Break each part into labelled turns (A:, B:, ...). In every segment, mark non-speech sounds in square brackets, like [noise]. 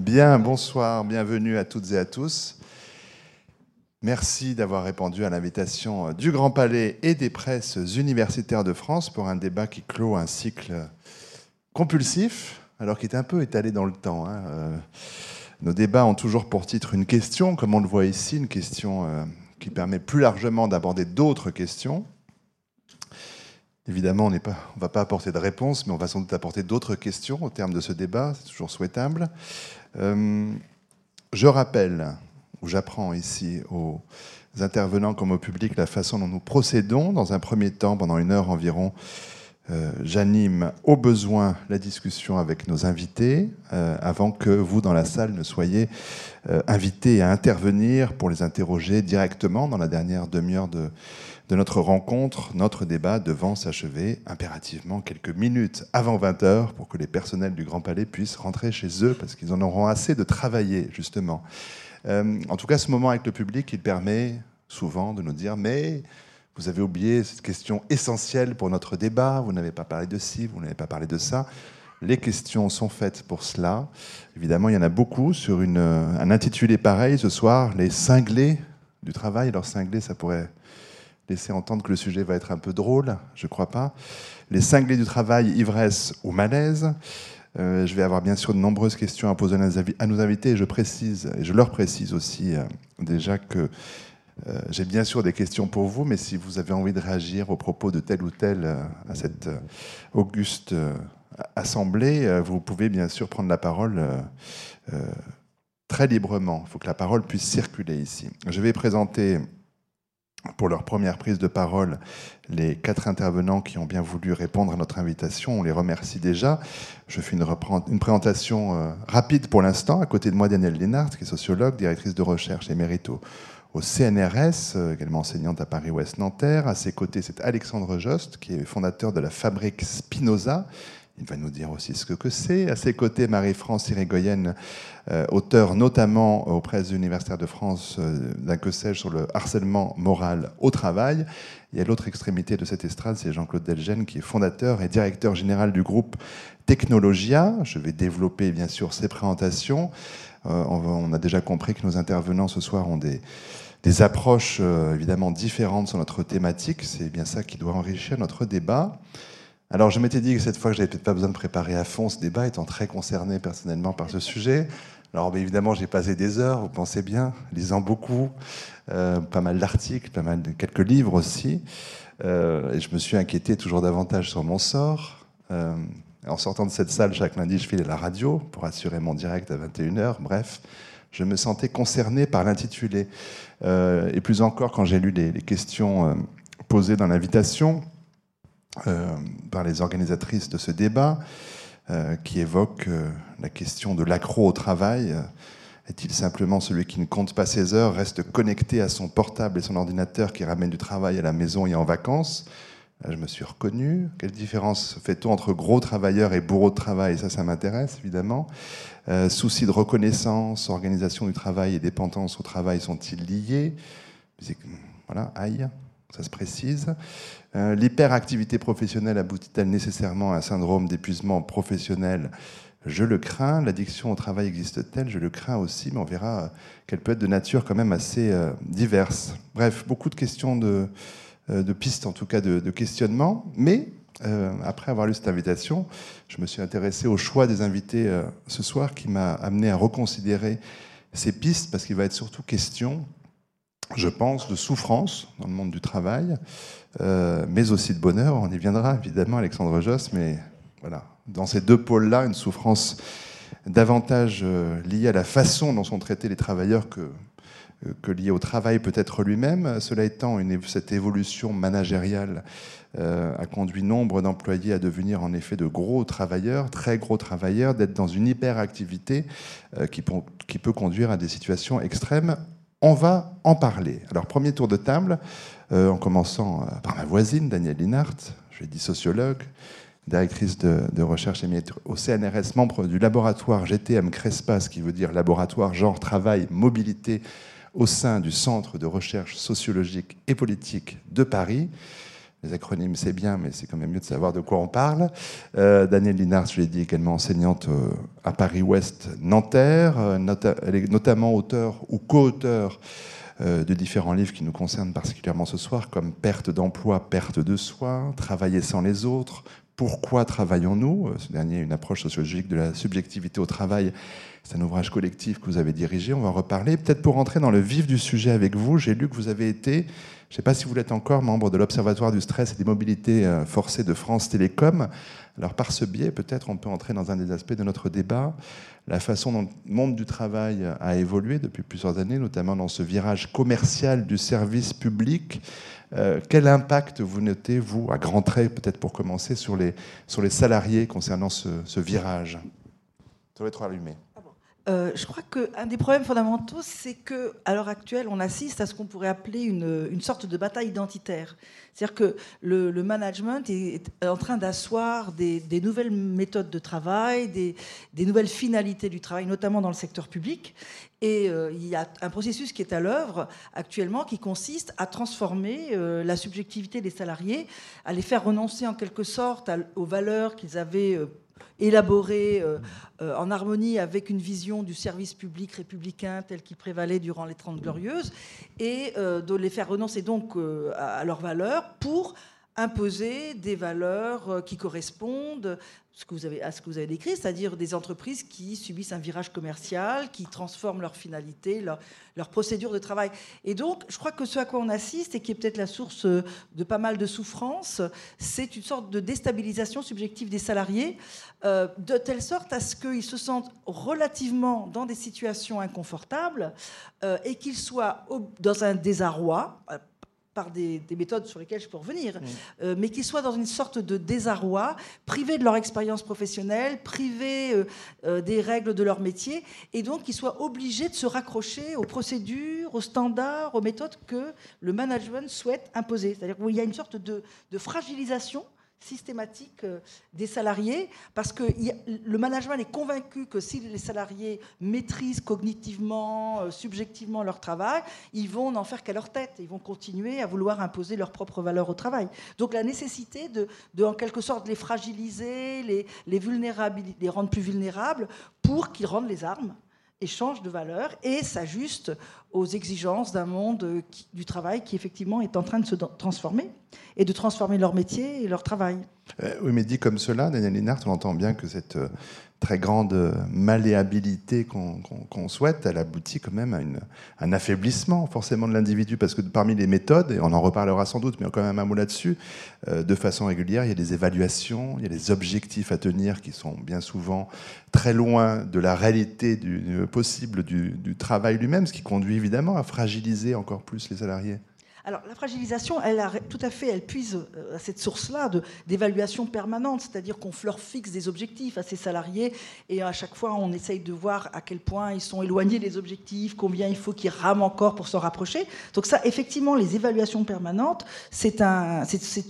A: Bien, bonsoir, bienvenue à toutes et à tous. Merci d'avoir répondu à l'invitation du Grand Palais et des presses universitaires de France pour un débat qui clôt un cycle compulsif, alors qu'il est un peu étalé dans le temps. Hein. Euh, nos débats ont toujours pour titre une question, comme on le voit ici, une question euh, qui permet plus largement d'aborder d'autres questions. Évidemment, on ne va pas apporter de réponse, mais on va sans doute apporter d'autres questions au terme de ce débat, c'est toujours souhaitable. Euh, je rappelle, ou j'apprends ici aux intervenants comme au public la façon dont nous procédons. Dans un premier temps, pendant une heure environ, euh, j'anime au besoin la discussion avec nos invités, euh, avant que vous, dans la salle, ne soyez invités à intervenir pour les interroger directement dans la dernière demi-heure de, de notre rencontre, notre débat devant s'achever impérativement quelques minutes avant 20h pour que les personnels du Grand Palais puissent rentrer chez eux parce qu'ils en auront assez de travailler, justement. Euh, en tout cas, ce moment avec le public, il permet souvent de nous dire mais vous avez oublié cette question essentielle pour notre débat, vous n'avez pas parlé de ci, vous n'avez pas parlé de ça. Les questions sont faites pour cela. Évidemment, il y en a beaucoup sur une, un intitulé pareil ce soir, les cinglés du travail. Alors cinglés, ça pourrait laisser entendre que le sujet va être un peu drôle, je crois pas. Les cinglés du travail, ivresse ou malaise. Euh, je vais avoir bien sûr de nombreuses questions à poser à nos invités et je précise, et je leur précise aussi euh, déjà que euh, j'ai bien sûr des questions pour vous, mais si vous avez envie de réagir aux propos de tel ou tel à cette auguste assemblée, vous pouvez bien sûr prendre la parole très librement. Il faut que la parole puisse circuler ici. Je vais présenter pour leur première prise de parole les quatre intervenants qui ont bien voulu répondre à notre invitation. On les remercie déjà. Je fais une, présentation euh, rapide pour l'instant. À côté de moi, Danielle Lénart, qui est sociologue, directrice de recherche émérite au, au CNRS, euh, également enseignante à Paris-Ouest Nanterre. À ses côtés, c'est Alexandre Jost, qui est fondateur de la fabrique Spinoza, il va nous dire aussi ce que c'est. À ses côtés, Marie-France Irigoyenne, auteur notamment aux presses universitaires de France euh, d'un que sais-je sur le harcèlement moral au travail. Et à l'autre extrémité de cette estrade, c'est Jean-Claude Delgène, qui est fondateur et directeur général du groupe Technologia. Je vais développer bien sûr ces présentations. Euh, on, a déjà compris que nos intervenants ce soir ont des, des approches évidemment différentes sur notre thématique. C'est bien ça qui doit enrichir notre débat. Alors je m'étais dit que cette fois, je n'avais peut-être pas besoin de préparer à fond ce débat, étant très concerné personnellement par ce sujet. Alors évidemment, j'ai passé des heures, vous pensez bien, lisant beaucoup, euh, pas mal d'articles, pas mal de quelques livres aussi. Euh, et je me suis inquiété toujours davantage sur mon sort. Euh, en sortant de cette salle, chaque lundi, je filais la radio pour assurer mon direct à 21h. Bref, je me sentais concerné par l'intitulé. et plus encore, quand j'ai lu les questions posées dans l'invitation, euh, par les organisatrices de ce débat, euh, qui évoque euh, la question de l'accro au travail. Est-il simplement celui qui ne compte pas ses heures, reste connecté à son portable et son ordinateur qui ramène du travail à la maison et en vacances? Je me suis reconnu. Quelle différence fait-on entre gros travailleurs et bourreaux de travail? Ça, ça m'intéresse évidemment. souci de reconnaissance, organisation du travail et dépendance au travail sont-ils liés? Voilà, aïe, ça se précise. Euh, l'hyperactivité professionnelle aboutit-elle nécessairement à un syndrome d'épuisement professionnel? Je le crains. L'addiction au travail existe-t-elle? Je le crains aussi, mais on verra qu'elle peut être de nature quand même assez euh, diverse. Bref, beaucoup de questions de, euh, pistes, en tout cas de, questionnement. Mais après avoir lu cette invitation, je me suis intéressé au choix des invités ce soir qui m'a amené à reconsidérer ces pistes parce qu'il va être surtout question je pense, de souffrance dans le monde du travail, euh, mais aussi de bonheur. On y viendra évidemment, Alexandre Joss, mais voilà, dans ces deux pôles-là, une souffrance davantage euh, liée à la façon dont sont traités les travailleurs que, euh, liée au travail peut-être lui-même. Cela étant, cette évolution managériale a conduit nombre d'employés à devenir en effet de gros travailleurs, très gros travailleurs, d'être dans une hyperactivité qui peut conduire à des situations extrêmes on va en parler. Alors, premier tour de table, euh, en commençant euh, par ma voisine, Danielle Linhart, je l'ai dit sociologue, directrice de, recherche au CNRS, membre du laboratoire GTM CRESPA, ce qui veut dire laboratoire genre travail mobilité au sein du Centre de recherche sociologique et politique de Paris. Les acronymes, c'est bien, mais c'est quand même mieux de savoir de quoi on parle. Euh, Danielle Linard, je l'ai dit, également enseignante euh, à Paris-Ouest, Nanterre. elle est notamment auteur ou co-auteur de différents livres qui nous concernent particulièrement ce soir, comme Perte d'emploi, perte de soi, Travailler sans les autres, Pourquoi travaillons-nous? Ce dernier une approche sociologique de la subjectivité au travail c'est un ouvrage collectif que vous avez dirigé, on va en reparler. Peut-être pour rentrer dans le vif du sujet avec vous, j'ai lu que vous avez été, je ne sais pas si vous l'êtes encore, membre de l'Observatoire du stress et des mobilités euh, forcées de France Télécom. Alors par ce biais, peut-être on peut entrer dans un des aspects de notre débat, la façon dont le monde du travail a évolué depuis plusieurs années, notamment dans ce virage commercial du service public. Euh, quel impact vous notez, vous, à grands traits, peut-être pour commencer, sur les, sur les salariés concernant ce, ce virage? Ça doit être allumé.
B: Euh, je crois qu'un des problèmes fondamentaux, c'est qu'à l'heure actuelle, on assiste à ce qu'on pourrait appeler une, sorte de bataille identitaire. C'est-à-dire que le, management est en train d'asseoir des, nouvelles méthodes de travail, des, nouvelles finalités du travail, notamment dans le secteur public. Et euh, il y a un processus qui est à l'œuvre actuellement qui consiste à transformer euh, la subjectivité des salariés, à les faire renoncer en quelque sorte aux valeurs qu'ils avaient élaboré euh, euh, en harmonie avec une vision du service public républicain tel qu'il prévalait durant les Trente Glorieuses, et euh, de les faire renoncer donc à leurs valeurs pour imposer des valeurs qui correspondent ce que vous avez, à ce que vous avez décrit, c'est-à-dire des entreprises qui subissent un virage commercial, qui transforment leur finalité, leur, leur, procédure de travail. Et donc, je crois que ce à quoi on assiste, et qui est peut-être la source de pas mal de souffrances, c'est une sorte de déstabilisation subjective des salariés, euh, de telle sorte à ce qu'ils se sentent relativement dans des situations inconfortables euh, et qu'ils soient dans un désarroi par des, méthodes sur lesquelles je peux revenir, euh, mais qu'ils soient dans une sorte de désarroi, privés de leur expérience professionnelle, privés euh, euh, des règles de leur métier, et donc qu'ils soient obligés de se raccrocher aux procédures, aux standards, aux méthodes que le management souhaite imposer. C'est-à-dire qu'il y a une sorte de fragilisation systématique euh, des salariés, parce que le management est convaincu que si les salariés maîtrisent cognitivement, euh, subjectivement leur travail, ils vont n'en faire qu'à leur tête, ils vont continuer à vouloir imposer leurs propres valeurs au travail. Donc la nécessité de, en quelque sorte, les fragiliser, les, rendre plus vulnérables, pour qu'ils rendent les armes et changent de valeur et s'ajustent aux exigences d'un monde euh, du travail qui effectivement est en train de se transformer et de transformer leur métier et leur travail.
A: Euh, oui, mais dit comme cela, Daniel Linhart, on entend bien que cette euh, très grande malléabilité qu'on souhaite, elle aboutit quand même à un affaiblissement forcément de l'individu, parce que parmi les méthodes, et on en reparlera sans doute, mais quand même un mot là-dessus, de façon régulière, il y a des évaluations, il y a des objectifs à tenir qui sont bien souvent très loin de la réalité du, possible du, du travail lui-même, ce qui conduit évidemment à fragiliser encore plus les salariés.
B: Alors la fragilisation, elle a, tout à fait, elle puise euh, à cette source-là d'évaluation permanente, c'est-à-dire qu'on leur fixe des objectifs à ces salariés et à chaque fois on essaye de voir à quel point ils sont éloignés des objectifs, combien il faut qu'ils rament encore pour s'en rapprocher. Donc ça, effectivement, les évaluations permanentes, c'est un,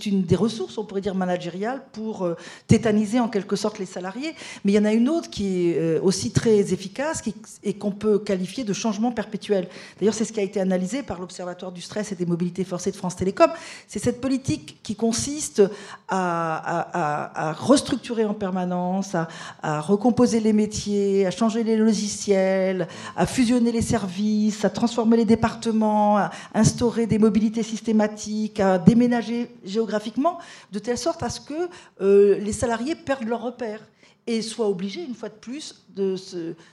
B: une des ressources, on pourrait dire managériales, pour euh, tétaniser en quelque sorte les salariés. Mais il y en a une autre qui est euh, aussi très efficace et qu'on peut qualifier de changement perpétuel. D'ailleurs, c'est ce qui a été analysé par l'Observatoire du stress et des mobilités forcée de France Télécom. C'est cette politique qui consiste à, restructurer en permanence, à, recomposer les métiers, à changer les logiciels, à fusionner les services, à transformer les départements, à instaurer des mobilités systématiques, à déménager géographiquement, de telle sorte à ce que euh, les salariés perdent leur repère et soient obligés, une fois de plus, de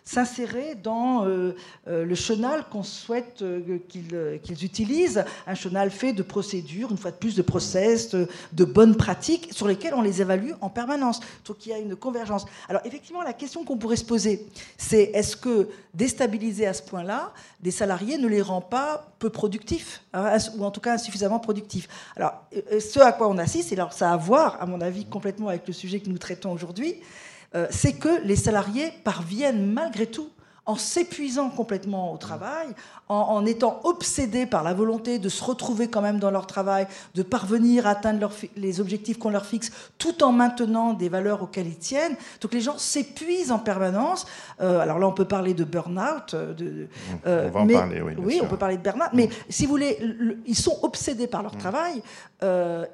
B: s'insérer dans euh, euh, le chenal qu'on souhaite euh, qu'ils utilisent, un chenal fait de procédures, une fois de plus, de process, de, bonnes pratiques, sur lesquelles on les évalue en permanence. Donc il y a une convergence. Alors effectivement, la question qu'on pourrait se poser, c'est est-ce que déstabiliser à ce point-là des salariés ne les rend pas peu productifs, hein, ou en tout cas insuffisamment productifs? Alors ce à quoi on assiste, et alors ça a à voir, à mon avis, complètement avec le sujet que nous traitons aujourd'hui, c'est que les salariés parviennent malgré tout, en s'épuisant complètement au travail, en, étant obsédés par la volonté de se retrouver quand même dans leur travail, de parvenir à atteindre les objectifs qu'on leur fixe, tout en maintenant des valeurs auxquelles ils tiennent. Donc les gens s'épuisent en permanence. Euh, alors là, on peut parler de burn-out. Euh, de,
A: euh, on va en parler, oui.
B: Oui, on peut parler de burn-out. Mais si vous voulez, ils sont obsédés par leur mm. travail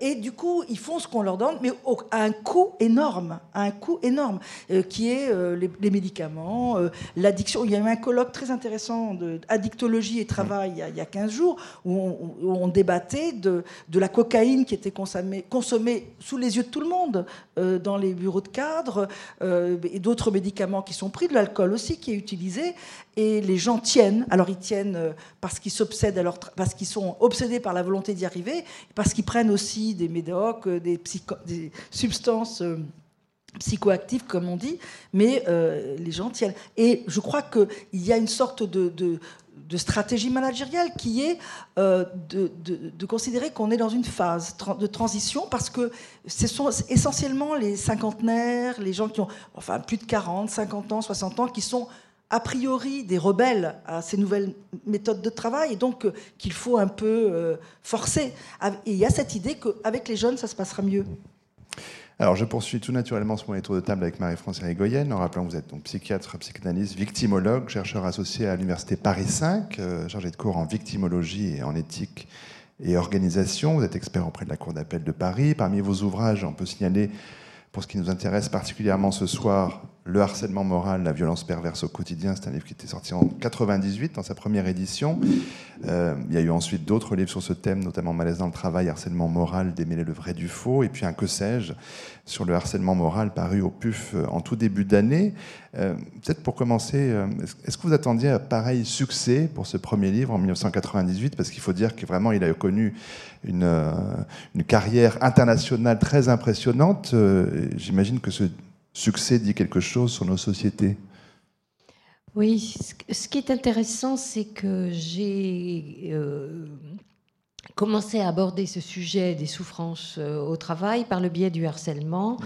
B: et du coup, ils font ce qu'on leur donne, mais à un coût énorme, à un coût énorme, qui est les, médicaments, l'addiction. Il y a eu un colloque très intéressant d'addictologie et Travail il y, a, 15 jours, où on, débattait de, de, la cocaïne qui était consommée, sous les yeux de tout le monde euh, dans les bureaux de cadre, euh, et d'autres médicaments qui sont pris, de l'alcool aussi qui est utilisé, et les gens tiennent. Alors ils tiennent euh, parce qu'ils s'obsèdent parce qu'ils sont obsédés par la volonté d'y arriver, parce qu'ils prennent aussi des médocs, des substances psychoactifs, comme on dit, mais les gens tiennent. Et je crois qu'il y a une sorte de, stratégie managériale qui est euh, de, considérer qu'on est dans une phase de transition parce que ce sont essentiellement les cinquantenaires, les gens qui ont enfin plus de 40, 50 ans, 60 ans, qui sont a priori des rebelles à ces nouvelles méthodes de travail et donc euh, qu'il faut un peu euh, forcer. Et il y a cette idée qu'avec les jeunes, ça se passera mieux.
A: Alors, je poursuis tout naturellement ce moment tour de table avec Marie-France Irigoyenne, en rappelant que vous êtes donc psychiatre, psychanalyste, victimologue, chercheur associé à l'Université Paris 5, euh, chargé de cours en victimologie et en éthique et organisation. Vous êtes expert auprès de la Cour d'appel de Paris. Parmi vos ouvrages, on peut signaler, pour ce qui nous intéresse particulièrement ce soir, le harcèlement moral, la violence perverse au quotidien, c'est un livre qui était sorti en 98 dans sa première édition. Euh, il y a eu ensuite d'autres livres sur ce thème, notamment Malaise dans le travail, harcèlement moral, démêler le vrai du faux, et puis un que sais-je sur le harcèlement moral paru au PUF euh, en tout début d'année. Euh, peut-être pour commencer, est-ce que vous attendiez un pareil succès pour ce premier livre en 1998 Parce qu'il faut dire que vraiment il a connu une, une carrière internationale très impressionnante. J'imagine que ce succès dit quelque chose sur nos sociétés.
C: Oui, ce qui est intéressant, c'est que j'ai euh, commencé à aborder ce sujet des souffrances euh, au travail par le biais du harcèlement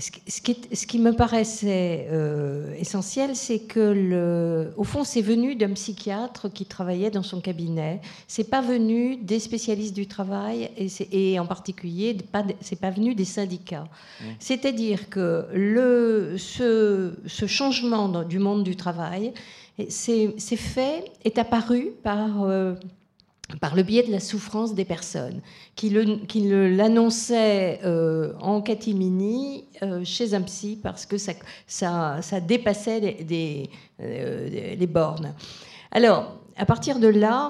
C: ce qui, ce qui, me paraissait euh, essentiel, c'est que, le, au fond, c'est venu d'un psychiatre qui travaillait dans son cabinet. C'est pas venu des spécialistes du travail et, et en particulier, pas, c'est pas venu des syndicats. Mmh. C'est-à-dire que le, ce, ce changement du monde du travail, c'est fait, est apparu par euh, par le biais de la souffrance des personnes, qui l'annonçaient euh, en catimini euh, chez un psy parce que ça, dépassait les, euh, les, bornes. Alors, à partir de là,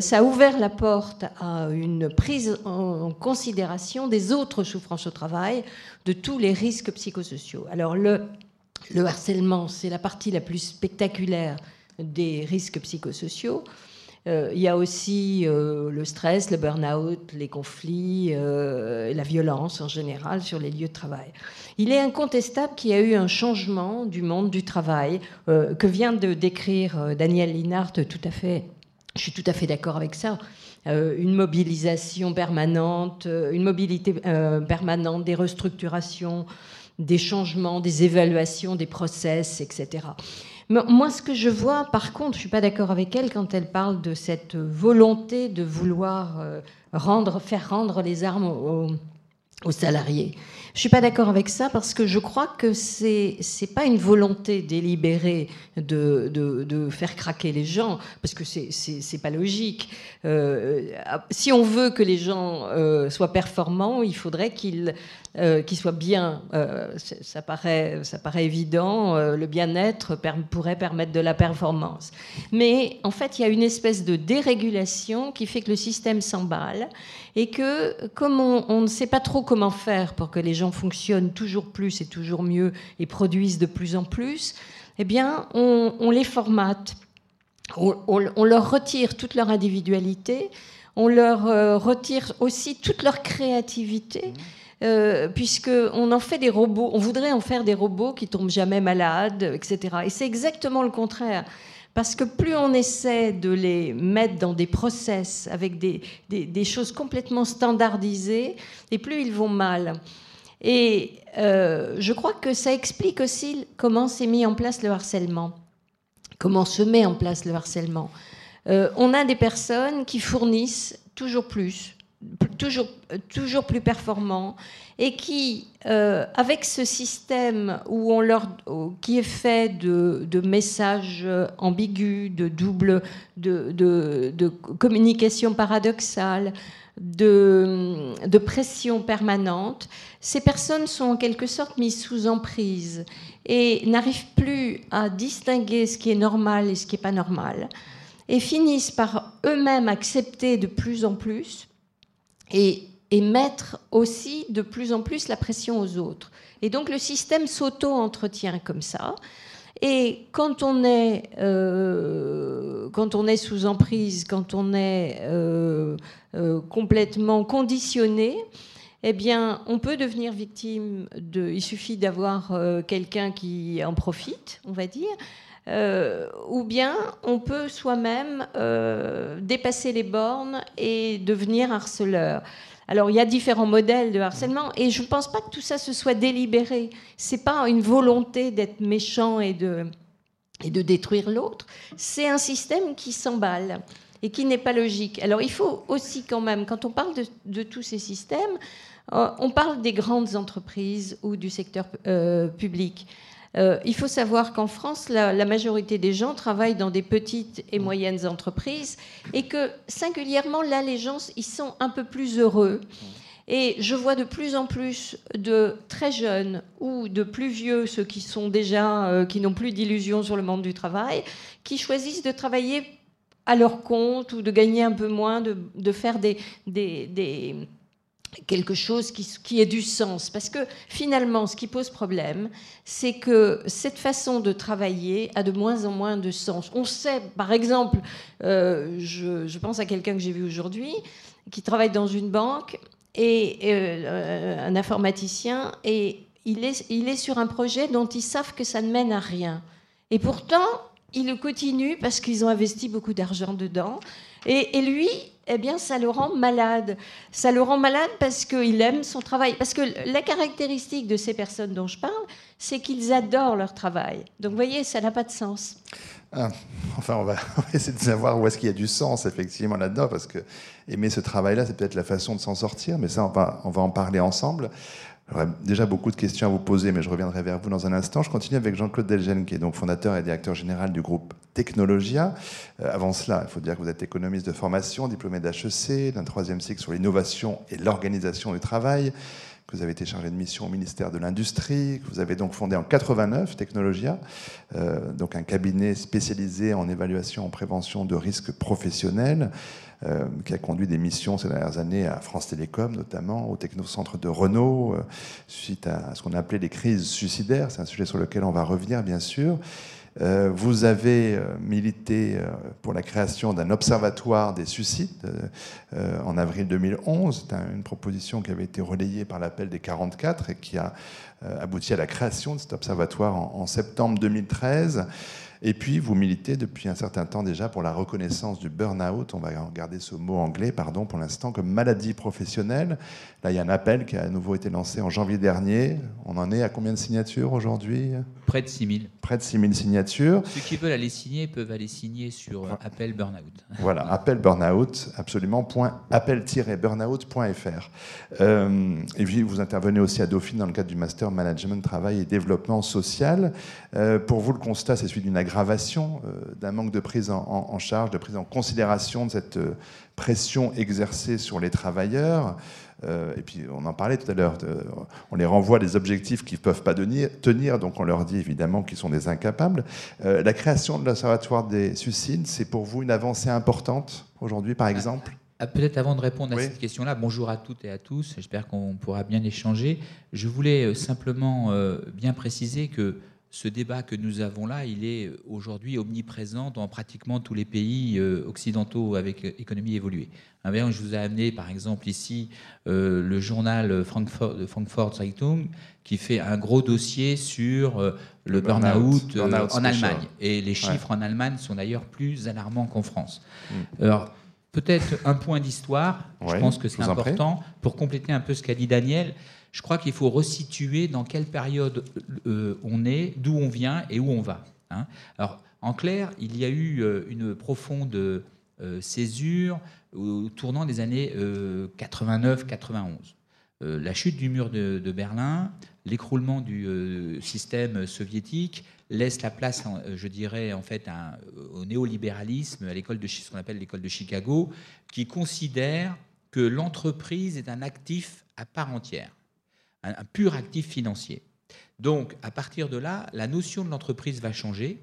C: ça a ouvert la porte à une prise en considération des autres souffrances au travail, de tous les risques psychosociaux. Alors, le harcèlement, c'est la partie la plus spectaculaire des risques psychosociaux. Euh, il y a aussi euh, le stress, le burn-out, les conflits, euh, la violence en général sur les lieux de travail. Il est incontestable qu'il y a eu un changement du monde du travail que vient de décrire Daniel Linhart tout à fait. Je suis tout à fait d'accord avec ça. une mobilisation permanente, une mobilité permanente, des restructurations, des changements, des évaluations, des process, etc. Moi, ce que je vois, par contre, je suis pas d'accord avec elle quand elle parle de cette volonté de vouloir euh, rendre, faire rendre les armes aux, salariés. Je suis pas d'accord avec ça parce que je crois que c'est c'est pas une volonté délibérée de, de, faire craquer les gens parce que c'est c'est pas logique. Euh, si on veut que les gens euh, soient performants, il faudrait qu'ils euh, qui soit bien. Euh, ça, paraît, évident, euh, le bien-être pourrait permettre de la performance. Mais en fait, il y a une espèce de dérégulation qui fait que le système s'emballe et que comme on, ne sait pas trop comment faire pour que les gens fonctionnent toujours plus et toujours mieux et produisent de plus en plus, eh bien, on, les formate. On, leur retire toute leur individualité, on leur retire aussi toute leur créativité. Mmh. Euh, puisqu'on en fait des robots, on voudrait en faire des robots qui tombent jamais malades, etc. Et c'est exactement le contraire. Parce que plus on essaie de les mettre dans des process avec des, des, choses complètement standardisées, et plus ils vont mal. Et euh, je crois que ça explique aussi comment s'est mis en place le harcèlement. comment se met en place le harcèlement. on a des personnes qui fournissent toujours plus, toujours, toujours plus performants, et qui, euh, avec ce système où on leur, qui est fait de, messages ambigus, de double, de, de, communication paradoxale, de, de, pression permanente, ces personnes sont en quelque sorte mises sous emprise et n'arrivent plus à distinguer ce qui est normal et ce qui n'est pas normal, et finissent par eux-mêmes accepter de plus en plus et et mettre aussi de plus en plus la pression aux autres. Et donc le système s'auto-entretient comme ça. Et quand on est, euh, quand on est sous emprise, quand on est euh, euh, complètement conditionné, eh bien, on peut devenir victime. Il suffit d'avoir quelqu'un qui en profite, on va dire. Ou bien on peut soi-même dépasser les bornes et devenir harceleur. Alors, il y a différents modèles de harcèlement et je ne pense pas que tout ça se soit délibéré. Ce n'est pas une volonté d'être méchant et de, et de détruire l'autre. C'est un système qui s'emballe et qui n'est pas logique. Alors, il faut aussi quand même, quand on parle de, tous ces systèmes, euh, on parle des grandes entreprises ou du secteur euh, public. Euh, il faut savoir qu'en France, la, majorité des gens travaillent dans des petites et moyennes entreprises et que singulièrement, là, les gens, sont un peu plus heureux. Et je vois de plus en plus de très jeunes ou de plus vieux, ceux qui sont déjà, euh, qui n'ont plus d'illusions sur le monde du travail, qui choisissent de travailler à leur compte ou de gagner un peu moins, de, faire des, des quelque chose qui, qui ait du sens. Parce que finalement, ce qui pose problème, c'est que cette façon de travailler a de moins en moins de sens. On sait, par exemple, euh, je, pense à quelqu'un que j'ai vu aujourd'hui, qui travaille dans une banque, et euh, un informaticien, et il est, il est sur un projet dont ils savent que ça ne mène à rien. Et pourtant, il le continue parce qu'ils ont investi beaucoup d'argent dedans. Et, lui, eh bien, ça le rend malade. Ça le rend malade parce qu'il aime son travail. Parce que la caractéristique de ces personnes dont je parle, c'est qu'ils adorent leur travail. Donc, vous voyez, ça n'a pas de sens.
A: Ah, enfin, on va, [laughs] essayer de savoir où est-ce qu'il y a du sens, effectivement, là-dedans, parce que aimer ce travail-là, c'est peut-être la façon de s'en sortir, mais ça, va, on va en parler ensemble. J'aurais déjà beaucoup de questions à vous poser, mais je reviendrai vers vous dans un instant. Je continue avec Jean-Claude Delgen, qui est donc fondateur et directeur général du groupe Technologia. Euh, avant cela, il faut dire que vous êtes économiste de formation, diplômé d'HEC, d'un troisième cycle sur l'innovation et l'organisation du travail, que vous avez été chargé de mission au ministère de l'Industrie, que vous avez donc fondé en 89 Technologia, euh, donc un cabinet spécialisé en évaluation en prévention de risques professionnels. Euh, qui a conduit des missions ces dernières années à France Télécom, notamment au technocentre de Renault, euh, suite à ce qu'on a appelé les crises suicidaires. C'est un sujet sur lequel on va revenir, bien sûr. Euh, vous avez milité pour la création d'un observatoire des suicides en avril 2011. C'est une proposition qui avait été relayée par l'appel des 44 et qui a abouti à la création de cet observatoire en septembre 2013. Et puis, vous militez depuis un certain temps déjà pour la reconnaissance du burn-out, on va garder ce mot anglais, pardon, pour l'instant, comme maladie professionnelle. Là, il y a un appel qui a à nouveau été lancé en janvier dernier. On en est à combien de signatures aujourd'hui?
D: Près de 6000.
A: Près de 6000 signatures.
D: Ceux qui veulent aller signer peuvent aller signer sur Appel Burnout.
A: Voilà, Appel Burnout, absolument, point, appel-burnout.fr. Euh, et puis, vous intervenez aussi à Dauphine dans le cadre du Master Management, Travail et Développement Social. Euh, pour vous, le constat, c'est celui d'une aggravation, euh, d'un manque de prise en, charge, de prise en considération de cette euh, pression exercée sur les travailleurs. Et puis, on en parlait tout à l'heure, on les renvoie à des objectifs qu'ils ne peuvent pas tenir, donc on leur dit évidemment qu'ils sont des incapables. la création de l'Observatoire des suicides, c'est pour vous une avancée importante aujourd'hui, par exemple?
D: ah, Peut-être avant de répondre à cette question-là, bonjour à toutes et à tous, j'espère qu'on pourra bien échanger. Je voulais simplement bien préciser que ce débat que nous avons là, il est aujourd'hui omniprésent dans pratiquement tous les pays euh, occidentaux avec économie évoluée. Je vous ai amené par exemple ici euh, le journal Frankfurt, Frankfurt Zeitung qui fait un gros dossier sur euh, le, burn-out en Allemagne. Et les chiffres en Allemagne sont d'ailleurs plus alarmants qu'en France. Mm. Alors, peut-être un point d'histoire, je pense que c'est important, pour compléter un peu ce qu'a dit Daniel je crois qu'il faut resituer dans quelle période euh, on est, d'où on vient et où on va. Hein. Alors, En clair, il y a eu une profonde césure au tournant des années 89-91. la chute du mur de, Berlin, l'écroulement du système soviétique laisse la place, je dirais, en fait, au néolibéralisme, à l'école de ce qu'on appelle l'école de Chicago, qui considère que l'entreprise est un actif à part entière, un, pur actif financier. Donc, à partir de là, la notion de l'entreprise va changer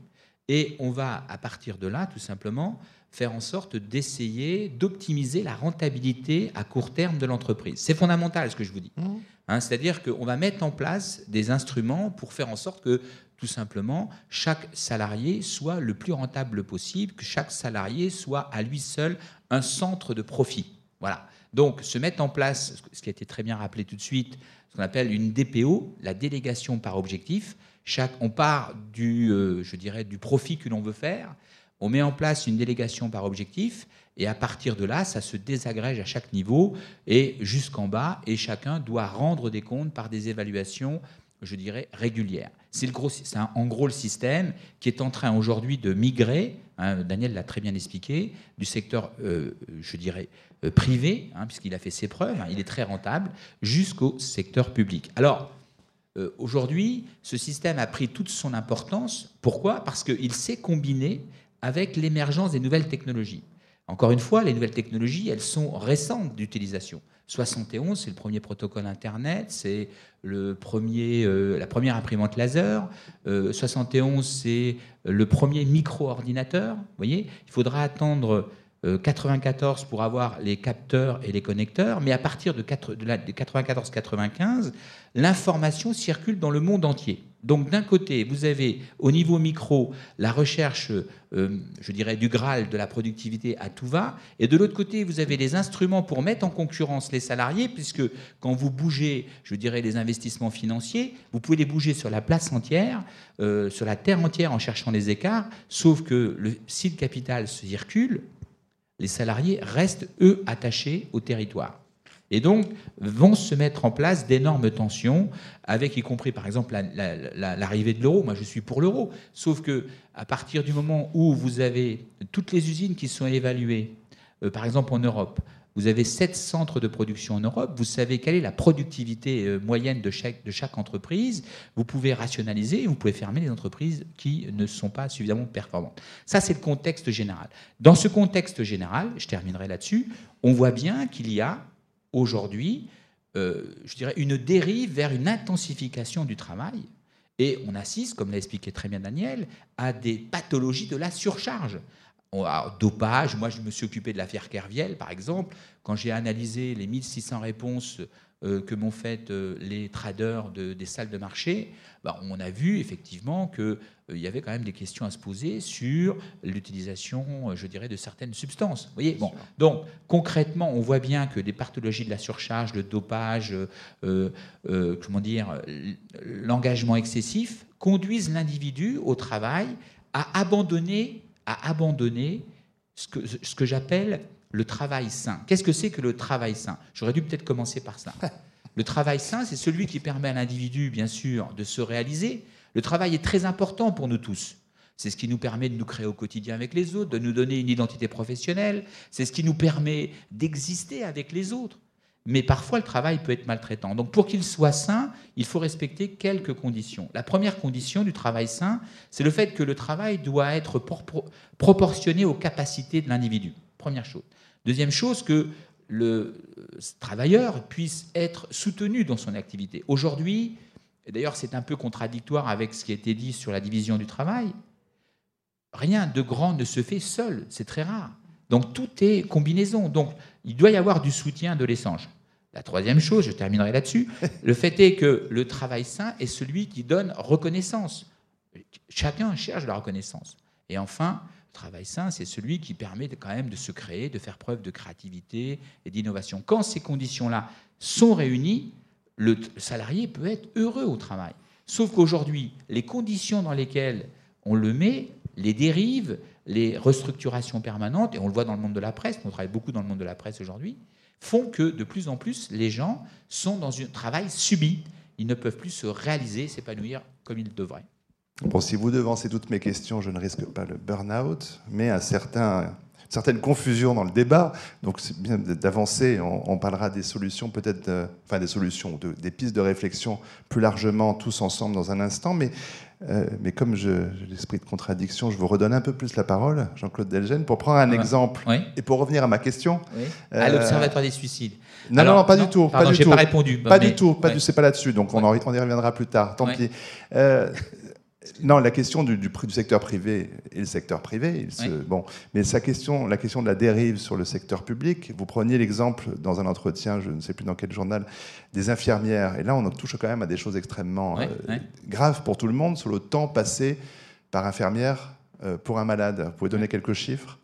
D: et on va, à partir de là, tout simplement, faire en sorte d'essayer d'optimiser la rentabilité à court terme de l'entreprise. C'est fondamental ce que je vous dis. Mmh. Hein, c'est-à-dire qu'on va mettre en place des instruments pour faire en sorte que, tout simplement, chaque salarié soit le plus rentable possible, que chaque salarié soit à lui seul un centre de profit. Voilà. Donc, se mettre en place, ce qui a été très bien rappelé tout de suite, ce qu'on appelle une DPO, la délégation par objectif. Chaque, on part du, euh, je dirais, du profit que l'on veut faire. On met en place une délégation par objectif et à partir de là, ça se désagrège à chaque niveau et jusqu'en bas et chacun doit rendre des comptes par des évaluations, je dirais, régulières. C'est en gros le système qui est en train aujourd'hui de migrer, hein, Daniel l'a très bien expliqué, du secteur, euh, je dirais, euh, privé, hein, puisqu'il a fait ses preuves, hein, il est très rentable, jusqu'au secteur public. Alors, euh, aujourd'hui, ce système a pris toute son importance. Pourquoi? Parce qu'il s'est combiné avec l'émergence des nouvelles technologies. Encore une fois, les nouvelles technologies, elles sont récentes d'utilisation. 71, c'est le premier protocole Internet, c'est le premier, euh, la première imprimante laser. 71, c'est le premier micro-ordinateur. Vous voyez, il faudra attendre 94 euh, pour avoir les capteurs et les connecteurs, mais à partir de, 94-95, l'information circule dans le monde entier. Donc d'un côté, vous avez au niveau micro la recherche, euh, je dirais, du Graal de la productivité à tout va, et de l'autre côté, vous avez les instruments pour mettre en concurrence les salariés, puisque quand vous bougez, je dirais, les investissements financiers, vous pouvez les bouger sur la place entière, euh, sur la terre entière en cherchant les écarts, sauf que si le capital se circule, les salariés restent, eux, attachés au territoire. Et donc, vont se mettre en place d'énormes tensions, avec y compris, par exemple, l'arrivée de l'euro. Moi, je suis pour l'euro. Sauf que, à partir du moment où vous avez toutes les usines qui sont évaluées, euh, par exemple en Europe, vous avez sept centres de production en Europe. Vous savez quelle est la productivité euh, moyenne de chaque, entreprise. Vous pouvez rationaliser vous pouvez fermer les entreprises qui ne sont pas suffisamment performantes. Ça, c'est le contexte général. Dans ce contexte général, je terminerai là-dessus, on voit bien qu'il y a aujourd'hui, euh, je dirais, une dérive vers une intensification du travail. Et on assiste, comme l'a expliqué très bien Daniel, à des pathologies de la surcharge dopage. Moi, je me suis occupé de l'affaire Kerviel, par exemple. Quand j'ai analysé les 1600 réponses euh, que m'ont faites euh, les traders des salles de marché, bah, on a vu effectivement qu'il euh, y avait quand même des questions à se poser sur l'utilisation, je dirais, de certaines substances. Vous voyez bon. Donc, concrètement, on voit bien que des pathologies de la surcharge, le dopage, comment dire, l'engagement excessif conduisent l'individu au travail à abandonner à abandonner ce que, ce que j'appelle le travail sain. Qu'est-ce que c'est que le travail sain J'aurais dû peut-être commencer par ça. [laughs] Le travail sain, c'est celui qui permet à l'individu, bien sûr, de se réaliser. Le travail est très important pour nous tous. C'est ce qui nous permet de nous créer au quotidien avec les autres, de nous donner une identité professionnelle. C'est ce qui nous permet d'exister avec les autres mais parfois le travail peut être maltraitant. Donc pour qu'il soit sain, il faut respecter quelques conditions. La première condition du travail sain, c'est le fait que le travail doit être proportionné aux capacités de l'individu. Première chose. Deuxième chose, que le travailleur puisse être soutenu dans son activité. Aujourd'hui, d'ailleurs c'est un peu contradictoire avec ce qui a été dit sur la division du travail, rien de grand ne se fait seul, c'est très rare. Donc tout est combinaison. Donc il doit y avoir du soutien de l'essence. La troisième chose, je terminerai là-dessus, le fait est que le travail sain est celui qui donne reconnaissance. Chacun cherche la reconnaissance. Et enfin, le travail sain, c'est celui qui permet quand même de se créer, de faire preuve de créativité et d'innovation. Quand ces conditions-là sont réunies, le salarié peut être heureux au travail. Sauf qu'aujourd'hui, les conditions dans lesquelles on le met, les dérives, les restructurations permanentes, et on le voit dans le monde de la presse, on travaille beaucoup dans le monde de la presse aujourd'hui, font que de plus en plus les gens sont dans un travail subi. Ils ne peuvent plus se réaliser, s'épanouir comme ils devraient.
A: Bon, si vous devancez toutes mes questions, je ne risque pas le burn-out, mais un certain certaine confusion dans le débat. Donc c'est bien d'avancer. On, parlera des solutions, peut-être, enfin des solutions, des pistes de réflexion plus largement tous ensemble dans un instant. Mais, euh, mais comme j'ai l'esprit de contradiction, je vous redonne un peu plus la parole, Jean-Claude Delgène, pour prendre un exemple et pour revenir à ma question.
D: À euh, l'Observatoire des suicides.
A: Non, non, pas du tout.
D: Pardon,
A: pas du tout.
D: pas répondu.
A: Pas du tout. Pas du, c'est pas là-dessus. Donc on, on, y reviendra plus tard. Tant pis. Euh, non, la question du, du, secteur privé et le secteur privé, bon, mais sa question, la question de la dérive sur le secteur public, vous preniez l'exemple dans un entretien, je ne sais plus dans quel journal, des infirmières, et là on touche quand même à des choses extrêmement euh, graves pour tout le monde sur le temps passé par infirmière euh, pour un malade. Vous pouvez donner quelques chiffres?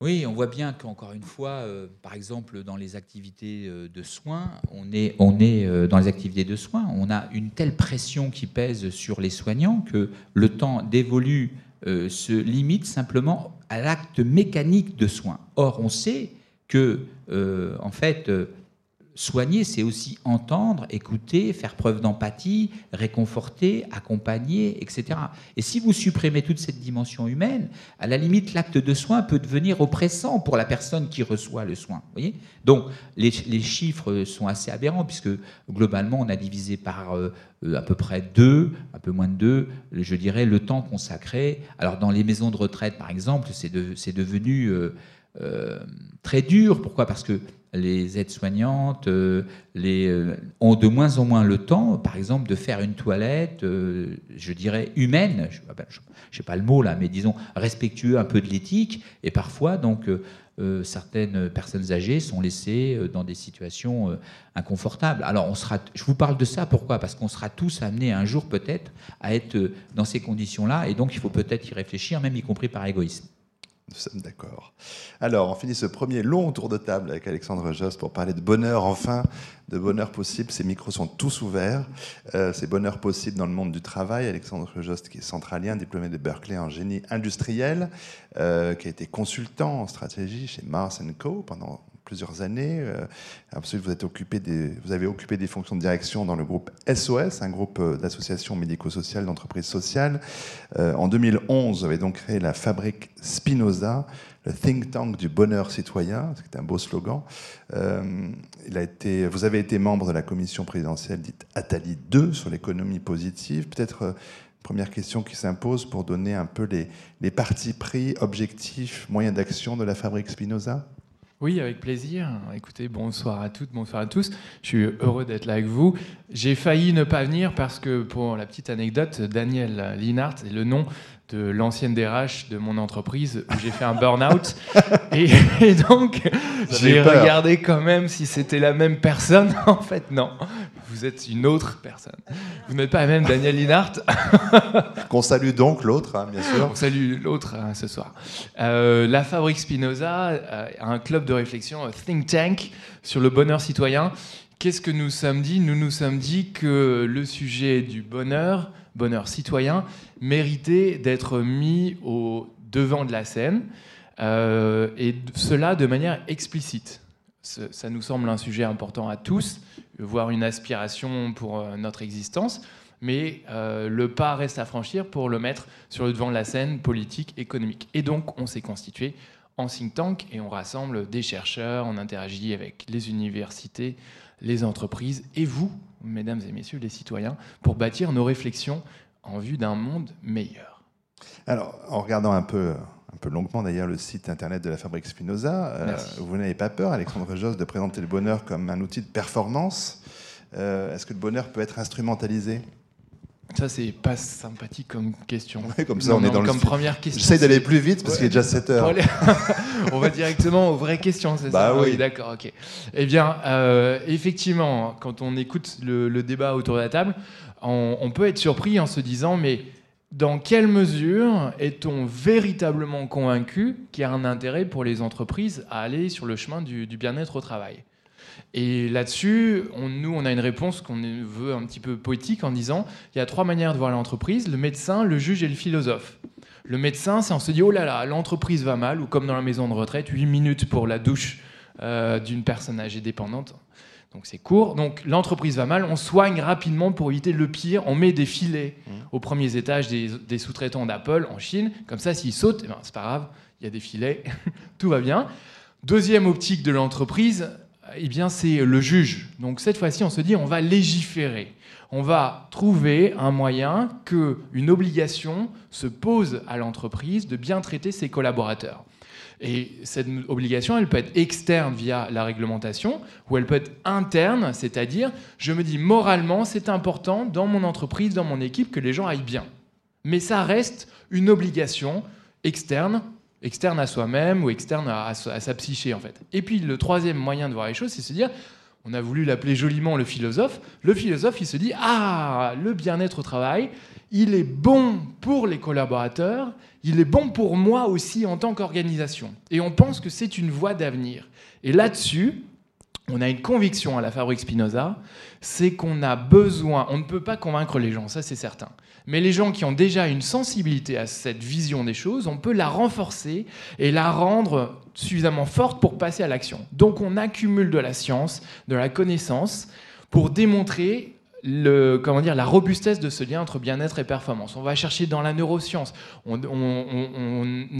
D: Oui, on voit bien qu'encore une fois, euh, par exemple, dans les activités euh, de soins, on est, euh, dans les activités de soins, on a une telle pression qui pèse sur les soignants que le temps dévolu se limite simplement à l'acte mécanique de soins. Or, on sait que, en fait, Soigner, c'est aussi entendre, écouter, faire preuve d'empathie, réconforter, accompagner, etc. Et si vous supprimez toute cette dimension humaine, à la limite, l'acte de soin peut devenir oppressant pour la personne qui reçoit le soin. Donc, les, chiffres sont assez aberrants, puisque globalement, on a divisé par euh, à peu près deux, un peu moins de deux, je dirais, le temps consacré. Alors, dans les maisons de retraite, par exemple, c'est devenu euh, euh, très dur. Pourquoi? Parce que les aides-soignantes euh, euh, ont de moins en moins le temps, par exemple, de faire une toilette, euh, je dirais, humaine, je n'ai pas le mot là, mais disons respectueux un peu de l'éthique, et parfois, donc, certaines personnes âgées sont laissées dans des situations inconfortables. Alors, on sera, je vous parle de ça, pourquoi? Parce qu'on sera tous amenés un jour peut-être à être dans ces conditions-là, et donc il faut peut-être y réfléchir, même y compris par égoïsme.
A: Nous sommes d'accord. Alors, on finit ce premier long tour de table avec Alexandre Jost pour parler de bonheur, enfin, de bonheur possible. Ces micros sont tous ouverts. Euh, c'est bonheur possible dans le monde du travail. Alexandre Jost, qui est centralien, diplômé de Berkeley en génie industriel, euh, qui a été consultant en stratégie chez Mars Co. pendant plusieurs années. Euh, ensuite, vous, avez occupé des fonctions de direction dans le groupe SOS, un groupe euh, d'associations médico-sociales, d'entreprises sociales. Euh, en 2011, vous avez donc créé la fabrique Spinoza, le think tank du bonheur citoyen. C'est un beau slogan. vous avez été membre de la commission présidentielle dite Attali 2 sur l'économie positive. Peut-être première question qui s'impose pour donner un peu les, les partis pris, objectifs, moyens d'action de la fabrique Spinoza?
E: Oui, avec plaisir. Écoutez, bonsoir à toutes, bonsoir à tous. Je suis heureux d'être là avec vous. J'ai failli ne pas venir parce que, pour la petite anecdote, Daniel Linhart est le nom de l'ancienne DRH de mon entreprise où j'ai fait un burn-out. [laughs] et, donc, j'ai regardé quand même si c'était la même personne. [laughs] en fait, non. Vous êtes une autre personne. Vous n'êtes pas la même Daniel Linhart. [laughs]
A: Qu'on salue donc l'autre, hein, bien sûr.
E: On salue l'autre hein, ce soir. Euh, la Fabrique Spinoza euh, un club de réflexion, un think tank, sur le bonheur citoyen. Qu'est-ce que nous sommes dit? Nous nous sommes dit que le sujet du bonheur bonheur citoyen, méritait d'être mis au devant de la scène, euh, et cela de manière explicite. Ça nous semble un sujet important à tous, voire une aspiration pour euh, notre existence, mais euh, le pas reste à franchir pour le mettre sur le devant de la scène politique, économique. Et donc, on s'est constitué en think tank et on rassemble des chercheurs, on interagit avec les universités, les entreprises et vous, mesdames et messieurs les citoyens, pour bâtir nos réflexions en vue d'un monde meilleur.
A: Alors, en regardant un peu, un peu longuement d'ailleurs le site internet de la Fabrique Spinoza, euh, vous n'avez pas peur, Alexandre Josse, de présenter le bonheur comme un outil de performance. Euh, est-ce que le bonheur peut être instrumentalisé?
E: Ça, c'est pas sympathique comme question.
A: comme ça, on est dans
E: comme première question.
A: J'essaie d'aller plus vite parce qu'il est déjà 7 heures. [laughs]
E: on va directement aux vraies questions, c'est
A: bah
E: ça
A: Oui,
E: d'accord, ok. Eh bien, euh, effectivement, quand on écoute le, débat autour de la table, on, peut être surpris en se disant, mais dans quelle mesure est-on véritablement convaincu qu'il y a un intérêt pour les entreprises à aller sur le chemin du bien-être au travail? Et là-dessus, nous, on a une réponse qu'on veut un petit peu poétique en disant il y a trois manières de voir l'entreprise le médecin, le juge et le philosophe. Le médecin, c'est on se dit oh là là, l'entreprise va mal, ou comme dans la maison de retraite, 8 minutes pour la douche euh, d'une personne âgée dépendante. Donc c'est court. Donc l'entreprise va mal, on soigne rapidement pour éviter le pire. On met des filets mmh. aux premiers étages des, sous-traitants d'Apple en Chine. Comme ça, s'ils sautent, eh ben, c'est pas grave, il y a des filets, [laughs] tout va bien. Deuxième optique de l'entreprise, eh bien c'est le juge. Donc cette fois-ci, on se dit on va légiférer. On va trouver un moyen que une obligation se pose à l'entreprise de bien traiter ses collaborateurs. Et cette obligation, elle peut être externe via la réglementation, ou elle peut être interne, c'est-à-dire, je me dis moralement, c'est important dans mon entreprise, dans mon équipe, que les gens aillent bien. Mais ça reste une obligation externe, externe à soi-même ou externe à, sa psyché, en fait. Et puis, le troisième moyen de voir les choses, c'est se dire, on a voulu l'appeler joliment le philosophe. Le philosophe, il se dit Ah, le bien-être au travail, il est bon pour les collaborateurs, il est bon pour moi aussi en tant qu'organisation. Et on pense que c'est une voie d'avenir. Et là-dessus, on a une conviction à la Fabrique Spinoza, c'est qu'on a besoin, on ne peut pas convaincre les gens, ça c'est certain. Mais les gens qui ont déjà une sensibilité à cette vision des choses, on peut la renforcer et la rendre suffisamment forte pour passer à l'action. Donc on accumule de la science, de la connaissance pour démontrer le, comment dire, la robustesse de ce lien entre bien-être et performance. On va chercher dans la neuroscience. On,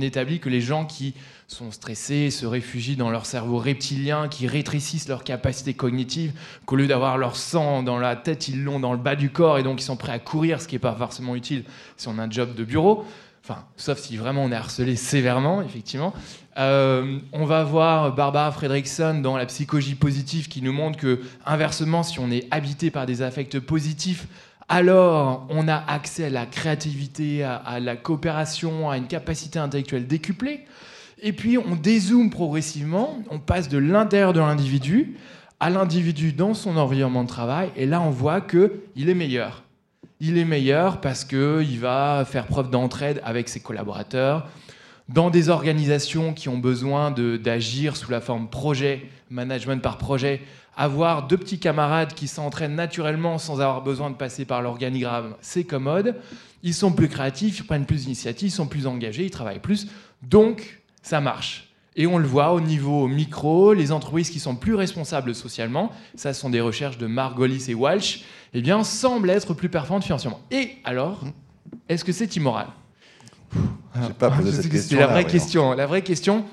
E: établit que les gens qui sont stressés se réfugient dans leur cerveau reptilien, qui rétrécissent leur capacité cognitive, qu'au lieu d'avoir leur sang dans la tête, ils l'ont dans le bas du corps et donc ils sont prêts à courir, ce qui n'est pas forcément utile si on a un job de bureau. Sauf si vraiment on est harcelé sévèrement, effectivement. Euh, on va voir Barbara Fredrickson dans la psychologie positive qui nous montre que, inversement, si on est habité par des affects positifs, alors on a accès à la créativité, à, la coopération, à une capacité intellectuelle décuplée. Et puis on dézoome progressivement, on passe de l'intérieur de l'individu à l'individu dans son environnement de travail, et là on voit qu'il est meilleur il est meilleur parce qu'il va faire preuve d'entraide avec ses collaborateurs. Dans des organisations qui ont besoin d'agir sous la forme projet, management par projet, avoir deux petits camarades qui s'entraînent naturellement sans avoir besoin de passer par l'organigramme, c'est commode. Ils sont plus créatifs, ils prennent plus d'initiatives, ils sont plus engagés, ils travaillent plus. Donc, ça marche. Et on le voit au niveau micro, les entreprises qui sont plus responsables socialement, ça sont des recherches de Margolis et Walsh, eh bien, semblent être plus performantes financièrement. Et alors, est-ce que c'est immoral?
A: J'ai pas posé cette question.
E: C'est la vraie question. La vraie question.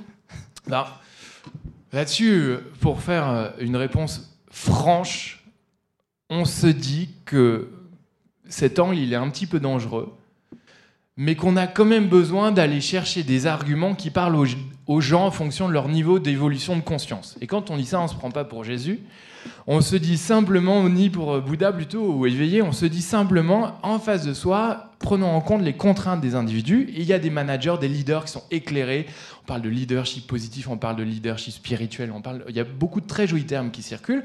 E: Là-dessus, pour faire euh, une réponse franche, on se dit que cet angle, il est un petit peu dangereux mais qu'on a quand même besoin d'aller chercher des arguments qui parlent aux, gens en fonction de leur niveau d'évolution de conscience. Et quand on dit ça, on ne se prend pas pour Jésus. On se dit simplement, ni pour Bouddha plutôt, ou éveillé, on se dit simplement, en face de soi, prenons en compte les contraintes des individus. Il y a des managers, des leaders qui sont éclairés. On parle de leadership positif, on parle de leadership spirituel, on parle, il y a beaucoup de très jolis termes qui circulent.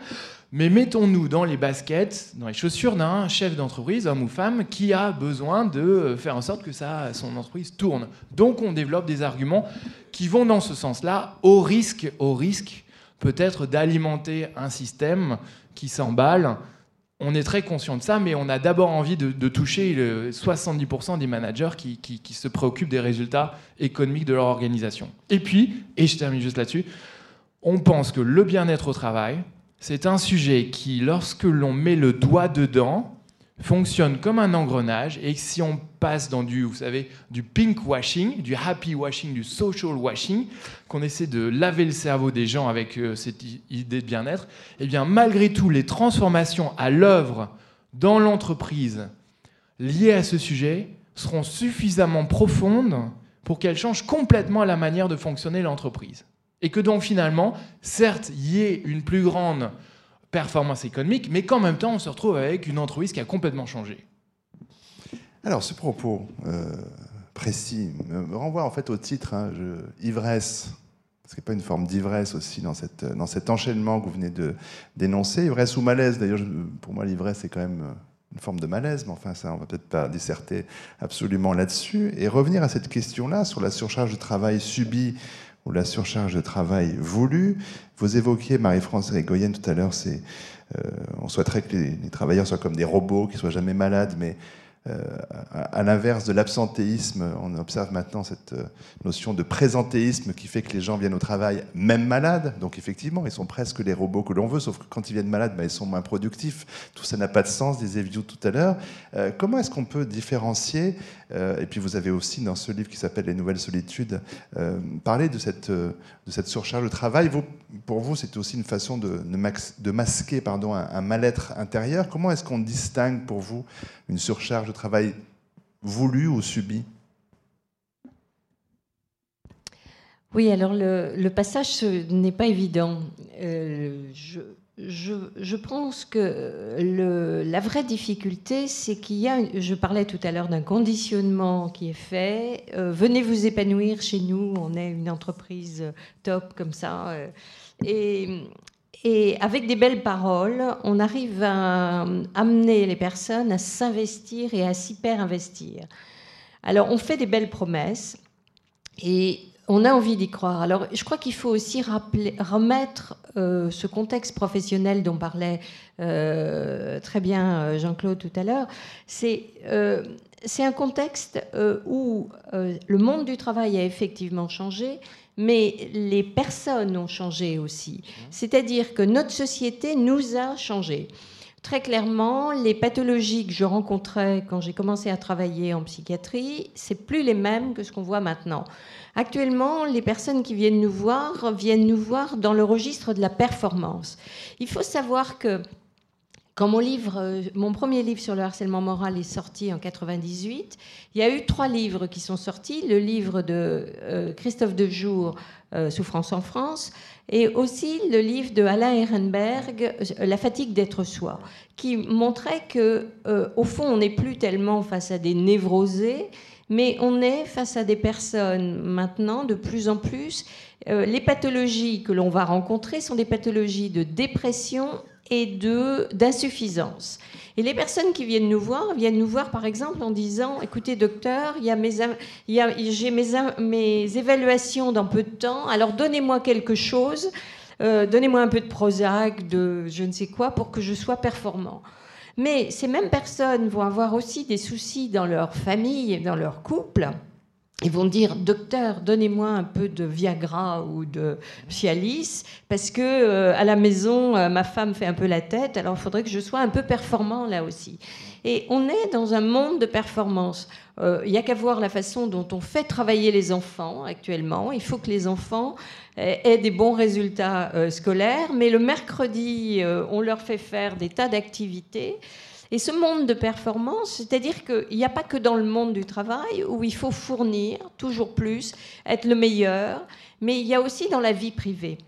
E: Mais mettons-nous dans les baskets, dans les chaussures d'un chef d'entreprise, homme ou femme, qui a besoin de faire en sorte que ça, son entreprise tourne. Donc on développe des arguments qui vont dans ce sens-là, au risque, au risque peut-être d'alimenter un système qui s'emballe. On est très conscient de ça, mais on a d'abord envie de, toucher le 70% des managers qui, qui se préoccupent des résultats économiques de leur organisation. Et puis, et je termine juste là-dessus, on pense que le bien-être au travail, c'est un sujet qui, lorsque l'on met le doigt dedans, fonctionne comme un engrenage et si on passe dans du, vous savez, du pink washing, du happy washing, du social washing, qu'on essaie de laver le cerveau des gens avec euh, cette idée de bien-être, eh bien malgré tout, les transformations à l'œuvre dans l'entreprise liées à ce sujet seront suffisamment profondes pour qu'elles changent complètement la manière de fonctionner l'entreprise. Et que donc finalement, certes, il y ait une plus grande performance économique, mais qu'en même temps, on se retrouve avec une entreprise qui a complètement changé.
A: Alors, ce propos euh, précis me renvoie en fait au titre, hein, ivresse. N'y a pas une forme d'ivresse aussi dans, cette, dans cet enchaînement que vous venez de dénoncer Ivresse ou malaise D'ailleurs, pour moi, l'ivresse, c'est quand même une forme de malaise, mais enfin, ça, on va peut-être pas disserter absolument là-dessus. Et revenir à cette question-là, sur la surcharge de travail subie ou la surcharge de travail voulue. Vous évoquiez, Marie-France Goyenne tout à l'heure, euh, on souhaiterait que les, travailleurs soient comme des robots, qu'ils soient jamais malades, mais euh, à, l'inverse de l'absentéisme, on observe maintenant cette euh, notion de présentéisme qui fait que les gens viennent au travail même malades. Donc effectivement, ils sont presque les robots que l'on veut, sauf que quand ils viennent malades, ben, ils sont moins productifs. Tout ça n'a pas de sens, disait View tout à l'heure. Comment est-ce qu'on peut différencier Et puis vous avez aussi dans ce livre qui s'appelle Les Nouvelles Solitudes parlé de cette, de cette surcharge de travail. Pour vous, c'est aussi une façon de, masquer pardon, un mal-être intérieur. Comment est-ce qu'on distingue pour vous une surcharge de travail voulu ou subi
C: Oui, alors le, passage n'est pas évident. Euh, je, je, pense que la vraie difficulté, c'est qu'il y a, je parlais tout à l'heure d'un conditionnement qui est fait. Euh, venez vous épanouir chez nous, on est une entreprise top comme ça. Euh, et, et avec des belles paroles, on arrive à amener les personnes à s'investir et à s'hyper-investir. Alors, on fait des belles promesses et on a envie d'y croire. Alors, je crois qu'il faut aussi rappeler, remettre euh, ce contexte professionnel dont parlait euh, très bien euh, Jean-Claude tout à l'heure. C'est un contexte où le monde du travail a effectivement changé, mais les personnes ont changé aussi. C'est-à-dire que notre société nous a changé. Très clairement, les pathologies que je rencontrais quand j'ai commencé à travailler en psychiatrie, c'est plus les mêmes que ce qu'on voit maintenant. Actuellement, les personnes qui viennent nous voir viennent nous voir dans le registre de la performance. Il faut savoir que quand mon, livre, euh, mon premier livre sur le harcèlement moral est sorti en 98, il y a eu trois livres qui sont sortis. Le livre de euh, Christophe Dejour, euh, Souffrance en France, et aussi le livre de Alain Ehrenberg, La fatigue d'être soi, qui montrait que, au fond, on n'est plus tellement face à des névrosés, mais on est face à des personnes maintenant de plus en plus. les pathologies que l'on va rencontrer sont des pathologies de dépression et d'insuffisance. Et les personnes qui viennent nous voir viennent nous voir par exemple en disant écoutez docteur, y a mes, j'ai mes, mes, évaluations dans peu de temps, alors donnez-moi quelque chose, euh, donnez-moi un peu de Prozac, de je ne sais quoi, pour que je sois performant. Mais ces mêmes personnes vont avoir aussi des soucis dans leur famille, dans leur couple ils vont dire docteur, donnez-moi un peu de Viagra ou de Cialis parce que euh, à la maison euh, ma femme fait un peu la tête, alors il faudrait que je sois un peu performant là aussi. Et on est dans un monde de performance. Euh, il n'y a qu'à voir la façon dont on fait travailler les enfants actuellement. Il faut que les enfants aient des bons résultats scolaires, mais le mercredi, on leur fait faire des tas d'activités. Et ce monde de performance, c'est-à-dire qu'il n'y a pas que dans le monde du travail où il faut fournir toujours plus, être le meilleur, mais il y a aussi dans la vie privée.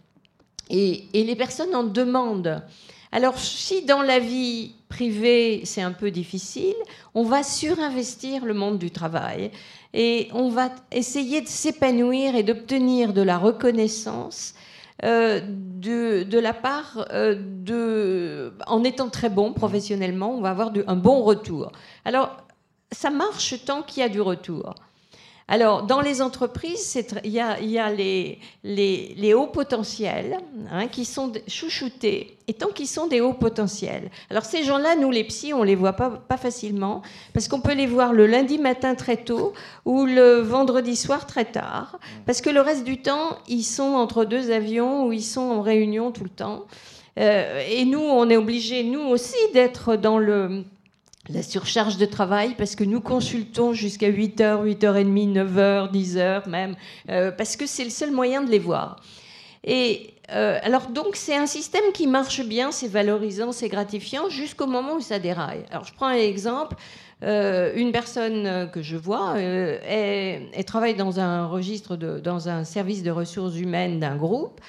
C: Et, les personnes en demandent. Alors si dans la vie privée c'est un peu difficile, on va surinvestir le monde du travail et on va essayer de s'épanouir et d'obtenir de la reconnaissance euh, de, la part euh, de. En étant très bon professionnellement, on va avoir un bon retour. Alors, ça marche tant qu'il y a du retour. Alors, dans les entreprises, il y a, les, hauts potentiels hein, qui sont chouchoutés, et tant qu'ils sont des hauts potentiels. Alors, ces gens-là, nous, les psys, on ne les voit pas, pas facilement, parce qu'on peut les voir le lundi matin très tôt ou le vendredi soir très tard, parce que le reste du temps, ils sont entre deux avions ou ils sont en réunion tout le temps. Euh, et nous, on est obligés, nous aussi, d'être dans le la surcharge de travail parce que nous consultons jusqu'à 8h, 8h30, 9h, 10h même, euh, parce que c'est le seul moyen de les voir. Et euh, alors donc c'est un système qui marche bien, c'est valorisant, c'est gratifiant jusqu'au moment où ça déraille. Alors je prends un exemple. Euh, une personne que je vois, travaille dans un registre, dans un service de ressources humaines d'un groupe.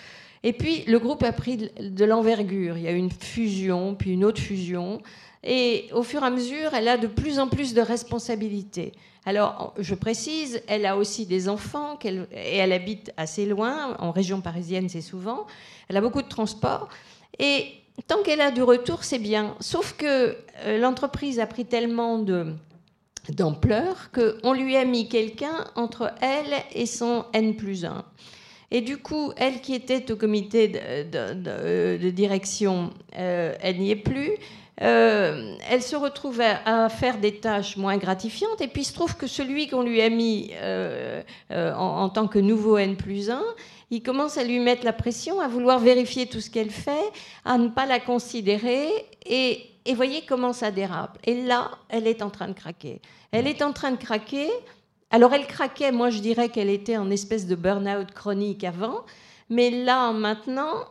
C: Et puis le groupe a pris de l'envergure. Il y a une fusion, puis une autre fusion. Et au fur et à mesure, elle a de plus en plus de responsabilités. Alors, je précise, elle a aussi des enfants et elle habite assez loin, en région parisienne, c'est souvent. Elle a beaucoup de transport. Et tant qu'elle a du retour, c'est bien. Sauf que euh, l'entreprise a pris tellement d'ampleur qu'on lui a mis quelqu'un entre elle et son N plus 1. Et du coup, elle qui était au comité de, direction, euh, elle n'y est plus. Euh, elle se retrouve à, faire des tâches moins gratifiantes, et puis il se trouve que celui qu'on lui a mis euh, euh, en, tant que nouveau N plus 1, il commence à lui mettre la pression, à vouloir vérifier tout ce qu'elle fait, à ne pas la considérer, et, et voyez comment ça dérape. Et là, elle est en train de craquer. Elle est en train de craquer. Alors elle craquait, moi je dirais qu'elle était en espèce de burn-out chronique avant, mais là maintenant,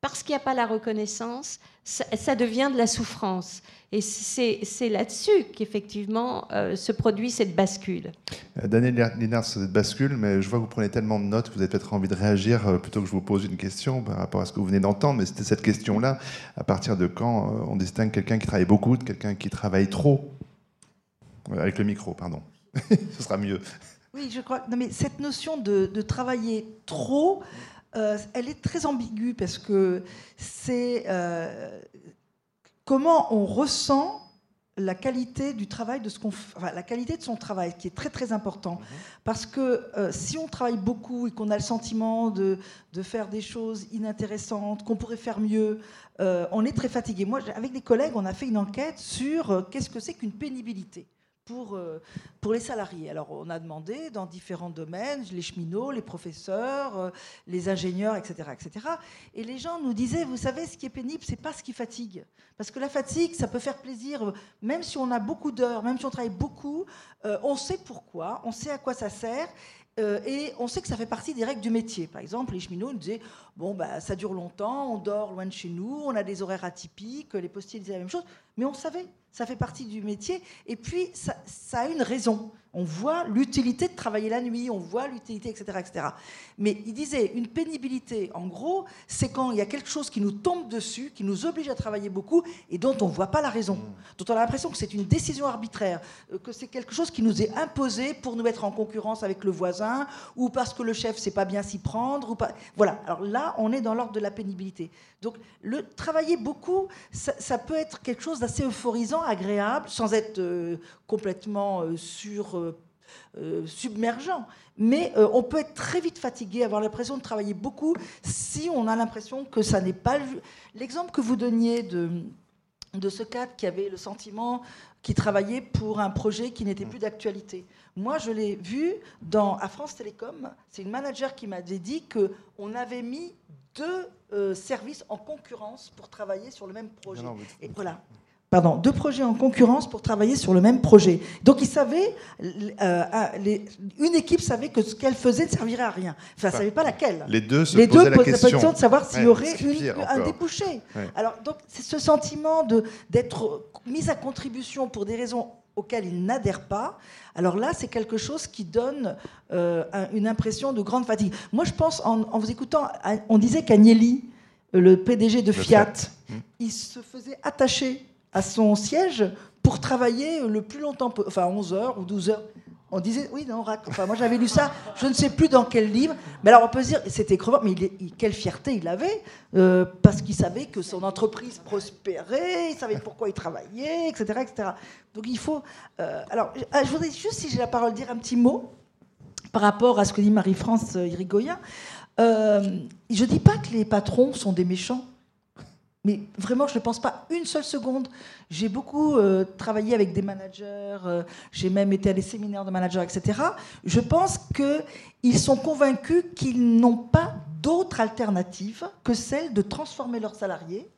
C: parce qu'il n'y a pas la reconnaissance, ça, devient de la souffrance. Et c'est là-dessus qu'effectivement euh, se produit cette bascule.
A: Euh, Daniel Linard, cette bascule, mais je vois que vous prenez tellement de notes, vous avez peut-être envie de réagir euh, plutôt que je vous pose une question par rapport à ce que vous venez d'entendre. Mais c'était cette question-là. À partir de quand on distingue quelqu'un qui travaille beaucoup de quelqu'un qui travaille trop? Avec le micro, pardon. [laughs] ce sera mieux.
B: Oui, je crois. Non, mais cette notion de, de travailler trop. Euh, elle est très ambiguë parce que c'est euh, comment on ressent la qualité du travail de ce qu'on la qualité de son travail qui est très très important. Mhm. parce que euh, si on travaille beaucoup et qu'on a le sentiment de, de, faire des choses inintéressantes qu'on pourrait faire mieux on est très fatigué. Moi avec des collègues on a fait une enquête sur qu'est-ce que c'est qu'une pénibilité pour, euh, pour les salariés. Alors, on a demandé dans différents domaines, les cheminots, les professeurs, euh, les ingénieurs, etc., etc. Et les gens nous disaient, vous savez, ce qui est pénible, c'est pas ce qui fatigue. Parce que la fatigue, ça peut faire plaisir, même si on a beaucoup d'heures, même si on travaille beaucoup, euh, on sait pourquoi, on sait à quoi ça sert. et on sait que ça fait partie des règles du métier. Par exemple, les cheminots nous disaient bon, bah, ça dure longtemps, on dort loin de chez nous, on a des horaires atypiques, les postiers disaient la même chose, mais on savait ça fait partie du métier. Et puis, ça, a une raison. On voit l'utilité de travailler la nuit, on voit l'utilité, etc., etc. Mais il disait, une pénibilité, en gros, c'est quand il y a quelque chose qui nous tombe dessus, qui nous oblige à travailler beaucoup et dont on ne voit pas la raison, dont on a l'impression que c'est une décision arbitraire, euh, que c'est quelque chose qui nous est imposé pour nous mettre en concurrence avec le voisin, ou parce que le chef ne sait pas bien s'y prendre. Ou pas... Voilà, alors là, on est dans l'ordre de la pénibilité. Donc, le travailler beaucoup, ça, peut être quelque chose d'assez euphorisant, agréable, sans être euh, complètement euh, sur, euh, submergent. Mais on peut être très vite fatigué, avoir l'impression de travailler beaucoup, si on a l'impression que ça n'est pas... L'exemple que vous donniez de, de ce cadre qui avait le sentiment qu'il travaillait pour un projet qui n'était plus d'actualité. Moi, je l'ai vu dans, à France Télécom. C'est une manager qui m'avait dit qu'on avait mis deux euh, services en concurrence pour travailler sur le même projet. Et voilà. Pardon, deux projets en concurrence pour travailler sur le même projet. Donc ils savaient, euh, une équipe savait que ce qu'elle faisait ne servirait à rien. Enfin, ne savait pas laquelle.
A: Les deux se les posaient deux la question.
B: de savoir s'il y aurait un débouché. Alors donc c'est ce sentiment de d'être mis à contribution pour des raisons auxquelles ils n'adhèrent pas, alors là, c'est quelque chose qui donne euh, une impression de grande fatigue. Moi, je pense, en, vous écoutant, on disait qu'Agnelli, le PDG de Fiat, hmm. il se faisait attacher à son siège pour travailler le plus longtemps, enfin 11 heures ou 12 heures. On disait, oui, non, enfin, moi j'avais lu ça, je ne sais plus dans quel livre, mais alors on peut se dire, c'était crevant, mais quelle fierté il avait, euh, parce qu'il savait que son entreprise prospérait, il savait pourquoi il travaillait, etc. etc. Donc il faut. Euh, alors, euh, je voudrais juste, si j'ai la parole, dire un petit mot par rapport à ce que dit Marie-France Irigoyen. je ne dis pas que les patrons sont des méchants. Mais vraiment, je ne pense pas une seule seconde. J'ai beaucoup euh, travaillé avec des managers, euh, j'ai même été à des séminaires de managers, etc. Je pense qu'ils sont convaincus qu'ils n'ont pas d'autre alternative que celle de transformer leurs salariés.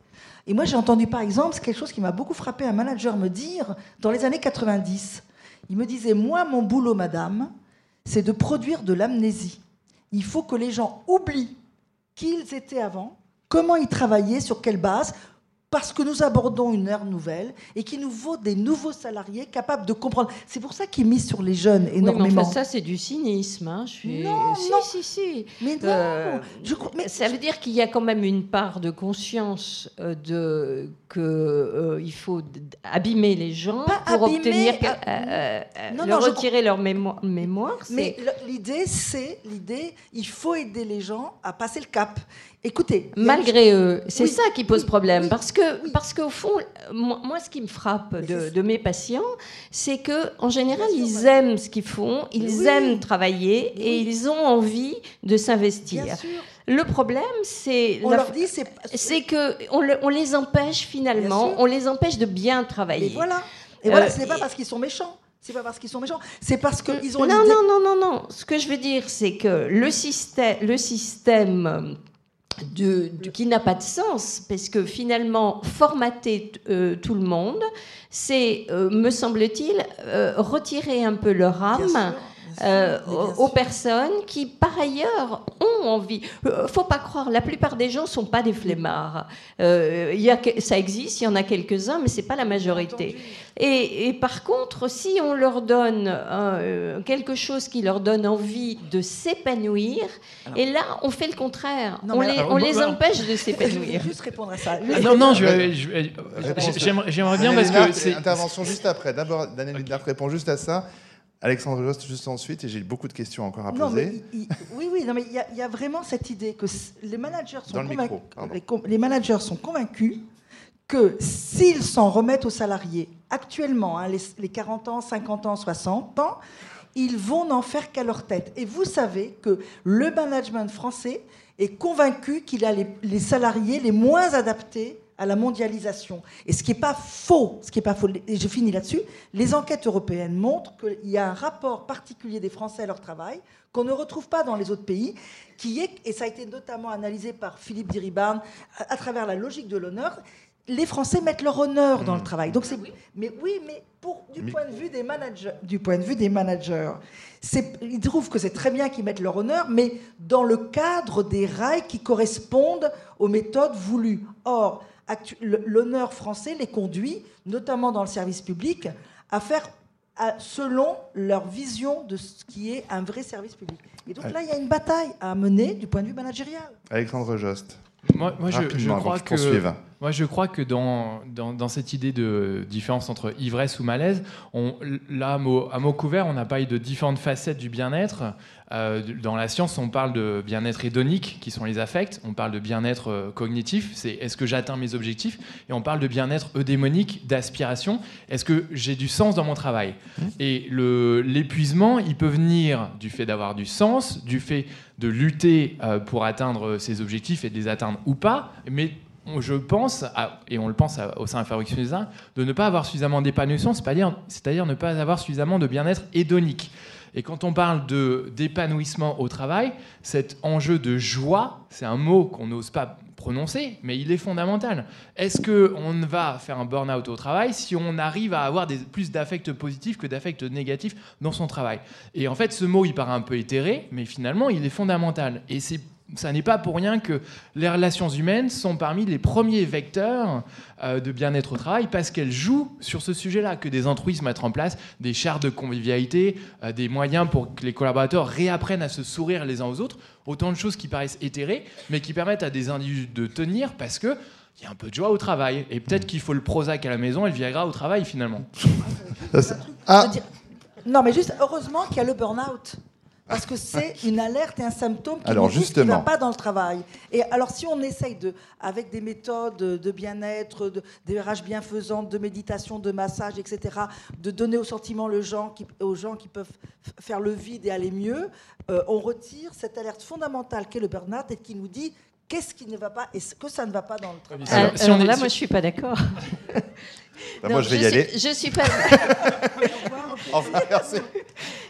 B: Et moi, j'ai entendu par exemple, c'est quelque chose qui m'a beaucoup frappé, un manager me dire, dans les années 90, il me disait, moi, mon boulot, madame, c'est de produire de l'amnésie. Il faut que les gens oublient qui ils étaient avant comment y travailler, sur quelle base, parce que nous abordons une ère nouvelle et qu'il nous faut des nouveaux salariés capables de comprendre. C'est pour ça qu'il mise sur les jeunes énormément.
C: ça, c'est du cynisme. Hein. Je suis...
B: Non,
C: si,
B: non.
C: si, si.
B: Mais non.
C: Mais... Ça veut dire qu'il y a quand même une part de conscience euh, de qu'il euh, faut abîmer les gens pour obtenir non, leur retirer leur mémoire. mémoire
B: mais l'idée, c'est l'idée. Il faut aider les gens à passer le cap. Écoutez.
C: Malgré eux. C'est ça qui pose problème. Parce que, parce qu'au fond, moi, ce qui me frappe de, mes patients, c'est que en général, ils aiment ce qu'ils font, ils aiment travailler et ils ont envie de s'investir. Le problème, c'est
B: on leur dit c'est
C: c'est que on, on, les empêche finalement, on les empêche de bien travailler.
B: Et voilà. Et voilà, ce n'est pas parce qu'ils sont méchants. C'est pas parce qu'ils sont méchants, c'est parce qu'ils ont.
C: Non, non, non, non, non. Ce que je veux dire, c'est que le système, le système de, qui n'a pas de sens, parce que finalement, formater euh, tout le monde, c'est, euh, me semble-t-il, euh, retirer un peu leur âme. Euh, aux, personnes qui, par ailleurs, ont envie. Euh, faut pas croire, la plupart des gens sont pas des flemmards. Euh, y a, ça existe, il y en a quelques-uns, mais c'est pas la majorité. Et, par contre, si on leur donne euh, quelque chose qui leur donne envie de s'épanouir, et là, on fait le contraire. on les, on les empêche de [laughs] s'épanouir.
B: juste répondre à ça.
E: Ah, non, non, j'aimerais bien parce que c'est
A: intervention juste après. D'abord, Daniel Lidler répond juste à ça. Alexandre Jost, juste ensuite, et j'ai beaucoup de questions encore à poser.
B: oui, oui, non, mais il y, a vraiment cette idée que les managers sont, convaincus, les, managers sont convaincus que s'ils s'en remettent aux salariés actuellement, hein, les, 40 ans, 50 ans, 60 ans, ils vont n'en faire qu'à leur tête. Et vous savez que le management français est convaincu qu'il a les salariés les moins adaptés à la mondialisation. Et ce qui n'est pas faux, ce qui est pas faux, et je finis là-dessus, les enquêtes européennes montrent qu'il y a un rapport particulier des Français à leur travail qu'on ne retrouve pas dans les autres pays, qui est, et ça a été notamment analysé par Philippe Diribarne, à, travers la logique de l'honneur, les Français mettent leur honneur dans le mmh. travail. Donc c'est, mais oui, mais pour, du point de vue des managers, du point de vue des managers, ils trouvent que c'est très bien qu'ils mettent leur honneur, mais dans le cadre des rails qui correspondent aux méthodes voulues. Or, l'honneur français les conduit, notamment dans le service public, à faire selon leur vision de ce qui est un vrai service public. Et donc là, il y a une bataille à mener du point de vue managérial.
A: Alexandre Jost.
E: Moi, je, crois que, moi, je crois que dans, dans, cette idée de différence entre ivresse ou malaise, on, là, à mot, à mot couvert, on n'a pas eu de différentes facettes du bien-être. Euh, dans la science, on parle de bien-être hédonique, qui sont les affects. On parle de bien-être euh, cognitif, c'est est-ce que j'atteins mes objectifs Et on parle de bien-être eudémonique, d'aspiration. Est-ce que j'ai du sens dans mon travail? Mmh. Et l'épuisement, il peut venir du fait d'avoir du sens, du fait de lutter euh, pour atteindre ses objectifs et de les atteindre ou pas, mais je pense, et on le pense au sein de Fabrique de ne pas avoir suffisamment d'épanouissement, c'est-à-dire ne pas avoir suffisamment de bien-être hédonique. Et quand on parle d'épanouissement au travail, cet enjeu de joie, c'est un mot qu'on n'ose pas prononcer, mais il est fondamental. Est-ce qu'on va faire un burn-out au travail si on arrive à avoir plus d'affects positifs que d'affects négatifs dans son travail? Et en fait, ce mot, il paraît un peu éthéré, mais finalement, il est fondamental. Et c'est ça n'est pas pour rien que les relations humaines sont parmi les premiers vecteurs euh, de bien-être au travail parce qu'elles jouent sur ce sujet-là, que des entreprises mettent en place des chartes de convivialité, euh, des moyens pour que les collaborateurs réapprennent à se sourire les uns aux autres, autant de choses qui paraissent éthérées, mais qui permettent à des individus de tenir parce que il y a un peu de joie au travail. Et peut-être qu'il faut le Prozac à la maison et le Viagra au travail finalement.
B: Ah. Non, mais juste heureusement qu'il y a le burn-out parce que c'est une alerte et un symptôme qui ne va pas dans le travail. Et alors, si on essaye, de, avec des méthodes de bien-être, de, des RH bienfaisantes, de méditation, de massage, etc., de donner au sentiment le gens qui, aux gens qui peuvent faire le vide et aller mieux, euh, on retire cette alerte fondamentale qu'est le burn-out et qui nous dit qu'est-ce qui ne va pas et ce que ça ne va pas dans le travail.
C: Alors, si on est... là, moi, je suis pas d'accord. [laughs]
A: Bah, moi, je vais y aller.
C: Je suis pas. [laughs]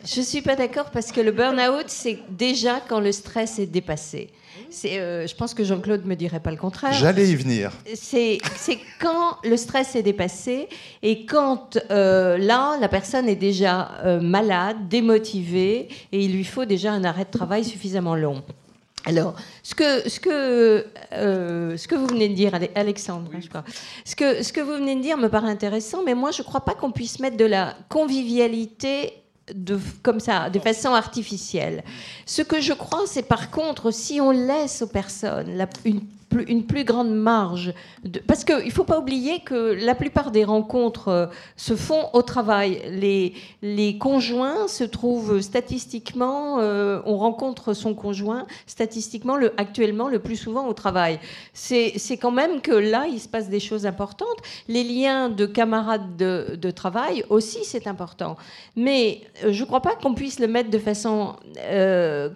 C: Je suis pas d'accord parce que le burn-out, c'est déjà quand le stress est dépassé. C'est, euh, je pense que Jean-Claude me dirait pas le contraire.
A: J'allais y venir.
C: C'est, c'est quand le stress est dépassé et quand euh, là, la personne est déjà euh, malade, démotivée et il lui faut déjà un arrêt de travail suffisamment long. Alors, ce que, ce, que, euh, ce que vous venez de dire, Alexandre, hein, je crois, ce que, ce que vous venez de dire me paraît intéressant, mais moi, je ne crois pas qu'on puisse mettre de la convivialité de, comme ça, de façon artificielle. Ce que je crois, c'est par contre, si on laisse aux personnes une une plus grande marge. Parce qu'il ne faut pas oublier que la plupart des rencontres euh, se font au travail. Les, les conjoints se trouvent statistiquement, euh, on rencontre son conjoint statistiquement le, actuellement le plus souvent au travail. C'est quand même que là, il se passe des choses importantes. Les liens de camarades de, de travail aussi, c'est important. Mais euh, je ne crois pas qu'on puisse le mettre de façon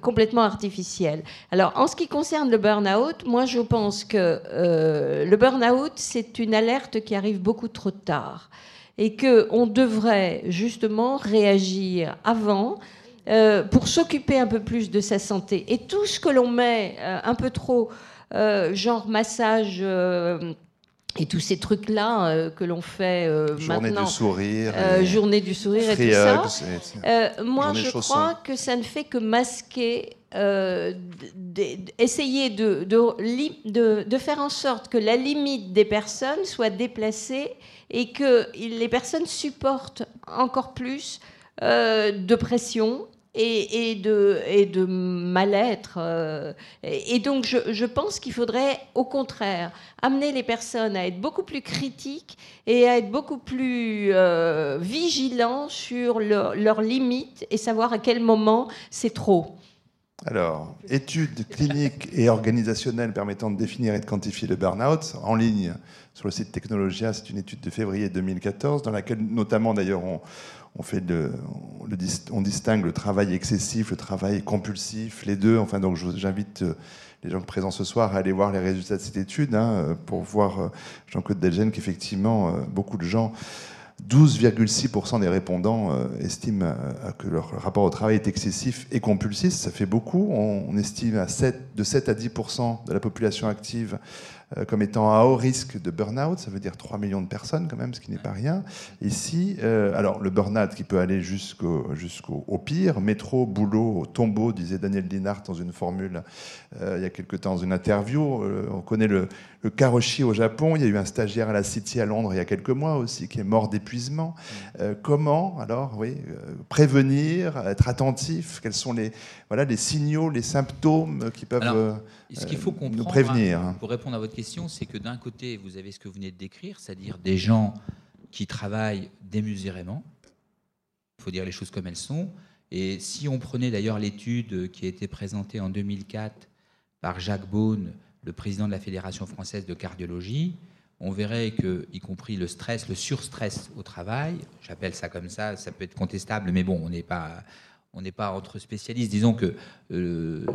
C: complètement artificielle. Alors, en ce qui concerne le burn-out, moi, je pense que euh, le burn-out, c'est une alerte qui arrive beaucoup trop tard et qu'on devrait justement réagir avant. Euh, pour s'occuper un peu plus de sa santé. Et tout ce que l'on met euh, un peu trop, genre massage et tous ces trucs-là que l'on fait
A: journée
C: maintenant.
A: Du sourire,
C: journée du sourire. et tout ça. moi, je crois que ça ne fait que masquer euh, essayer de, de, de, faire en sorte que la limite des personnes soit déplacée et que les personnes supportent encore plus euh, de pression et, de, mal-être. Euh. et donc je, je pense qu'il faudrait au contraire amener les personnes à être beaucoup plus critiques et à être beaucoup plus vigilants sur leurs limites et savoir à quel moment c'est trop.
A: Alors, études cliniques et organisationnelles permettant de définir et de quantifier le burn-out, en ligne sur le site Technologia, c'est une étude de février 2014, dans laquelle notamment d'ailleurs on, fait on distingue le travail excessif, le travail compulsif, les deux. Enfin, donc j'invite euh, les gens présents ce soir à aller voir les résultats de cette étude hein, pour voir, euh, Jean-Claude Delgen, qu'effectivement, euh, beaucoup de gens 12,6% des répondants euh, estiment euh, que leur rapport au travail est excessif et compulsif. Ça fait beaucoup. On, estime à 7, de 7 à 10% de la population active euh, comme étant à haut risque de burn-out. Ça veut dire 3 millions de personnes quand même, ce qui n'est pas rien. Ici, euh, alors le burn-out qui peut aller jusqu'au pire, métro, boulot, tombeau, disait Daniel Linhart dans une formule euh, il y a quelque temps dans une interview. on connaît le, le Karoshi au Japon. Il y a eu un stagiaire à la City à Londres il y a quelques mois aussi qui est mort d'épuisement. comment alors, oui, prévenir, être attentif Quels sont les voilà les signaux, les symptômes qui peuvent
D: ce qu'il faut
A: euh,
D: comprendre,
A: prévenir.
D: Hein, pour répondre à votre question, c'est que d'un côté, vous avez ce que vous venez de décrire, c'est-à-dire des gens qui travaillent démesurément. Il faut dire les choses comme elles sont. Et si on prenait d'ailleurs l'étude qui a été présentée en 2004 par Jacques Beaune, le président de la Fédération française de cardiologie, on verrait que, y compris le stress, le surstress au travail, j'appelle ça comme ça, ça peut être contestable, mais bon, on n'est pas, pas entre spécialistes. Disons que euh,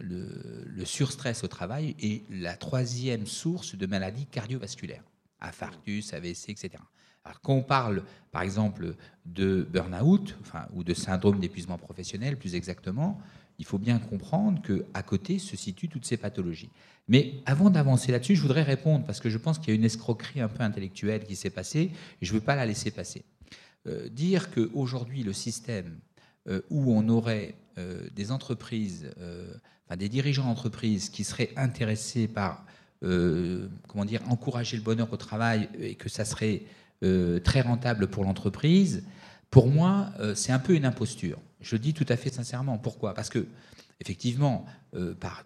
D: le, surstress au travail est la troisième source de maladies cardiovasculaires, infarctus, AVC, etc. Alors, quand on parle, par exemple, de burn-out, enfin, ou de syndrome d'épuisement professionnel, plus exactement, il faut bien comprendre qu'à côté se situent toutes ces pathologies. Mais avant d'avancer là-dessus, je voudrais répondre, parce que je pense qu'il y a une escroquerie un peu intellectuelle qui s'est passée, et je ne veux pas la laisser passer. Euh, dire qu'aujourd'hui, le système euh, où on aurait euh, des entreprises, enfin, des dirigeants d'entreprises qui seraient intéressés par comment dire, encourager le bonheur au travail et que ça serait très rentable pour l'entreprise, pour moi, c'est un peu une imposture. Je dis tout à fait sincèrement. Pourquoi? Parce que, effectivement, par,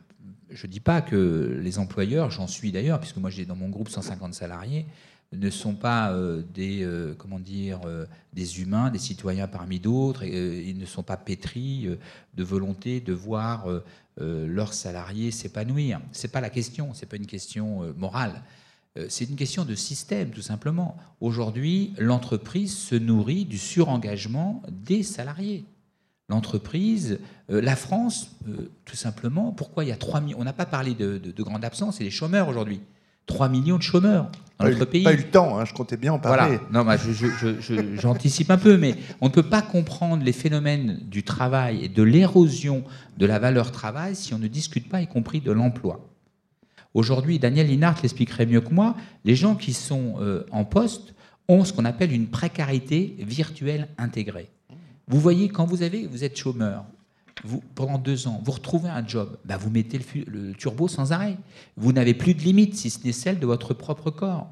D: je ne dis pas que les employeurs, j'en suis d'ailleurs, puisque moi j'ai dans mon groupe 150 salariés, ne sont pas euh, des, euh, comment dire, euh, des humains, des citoyens parmi d'autres. ils ne sont pas pétris de volonté de voir leurs salariés s'épanouir. C'est pas la question. C'est pas une question morale. c'est une question de système, tout simplement. Aujourd'hui, l'entreprise se nourrit du surengagement des salariés. L'entreprise, la France, tout simplement, pourquoi il y a 3 millions On n'a pas parlé de, de, de grande absence, c'est les chômeurs aujourd'hui. 3 millions de chômeurs dans notre pays.
A: Pas eu le temps, hein, je comptais bien en parler.
D: Non, bah, j'anticipe un peu, mais on ne peut pas comprendre les phénomènes du travail et de l'érosion de la valeur travail si on ne discute pas, y compris de l'emploi. Aujourd'hui, Daniel Linhart l'expliquerait mieux que moi, les gens qui sont euh, en poste ont ce qu'on appelle une précarité virtuelle intégrée. Vous voyez, quand vous, avez, vous êtes chômeur, vous, pendant deux ans, vous retrouvez un job, bah vous mettez le, turbo sans arrêt. Vous n'avez plus de limite, si ce n'est celle de votre propre corps.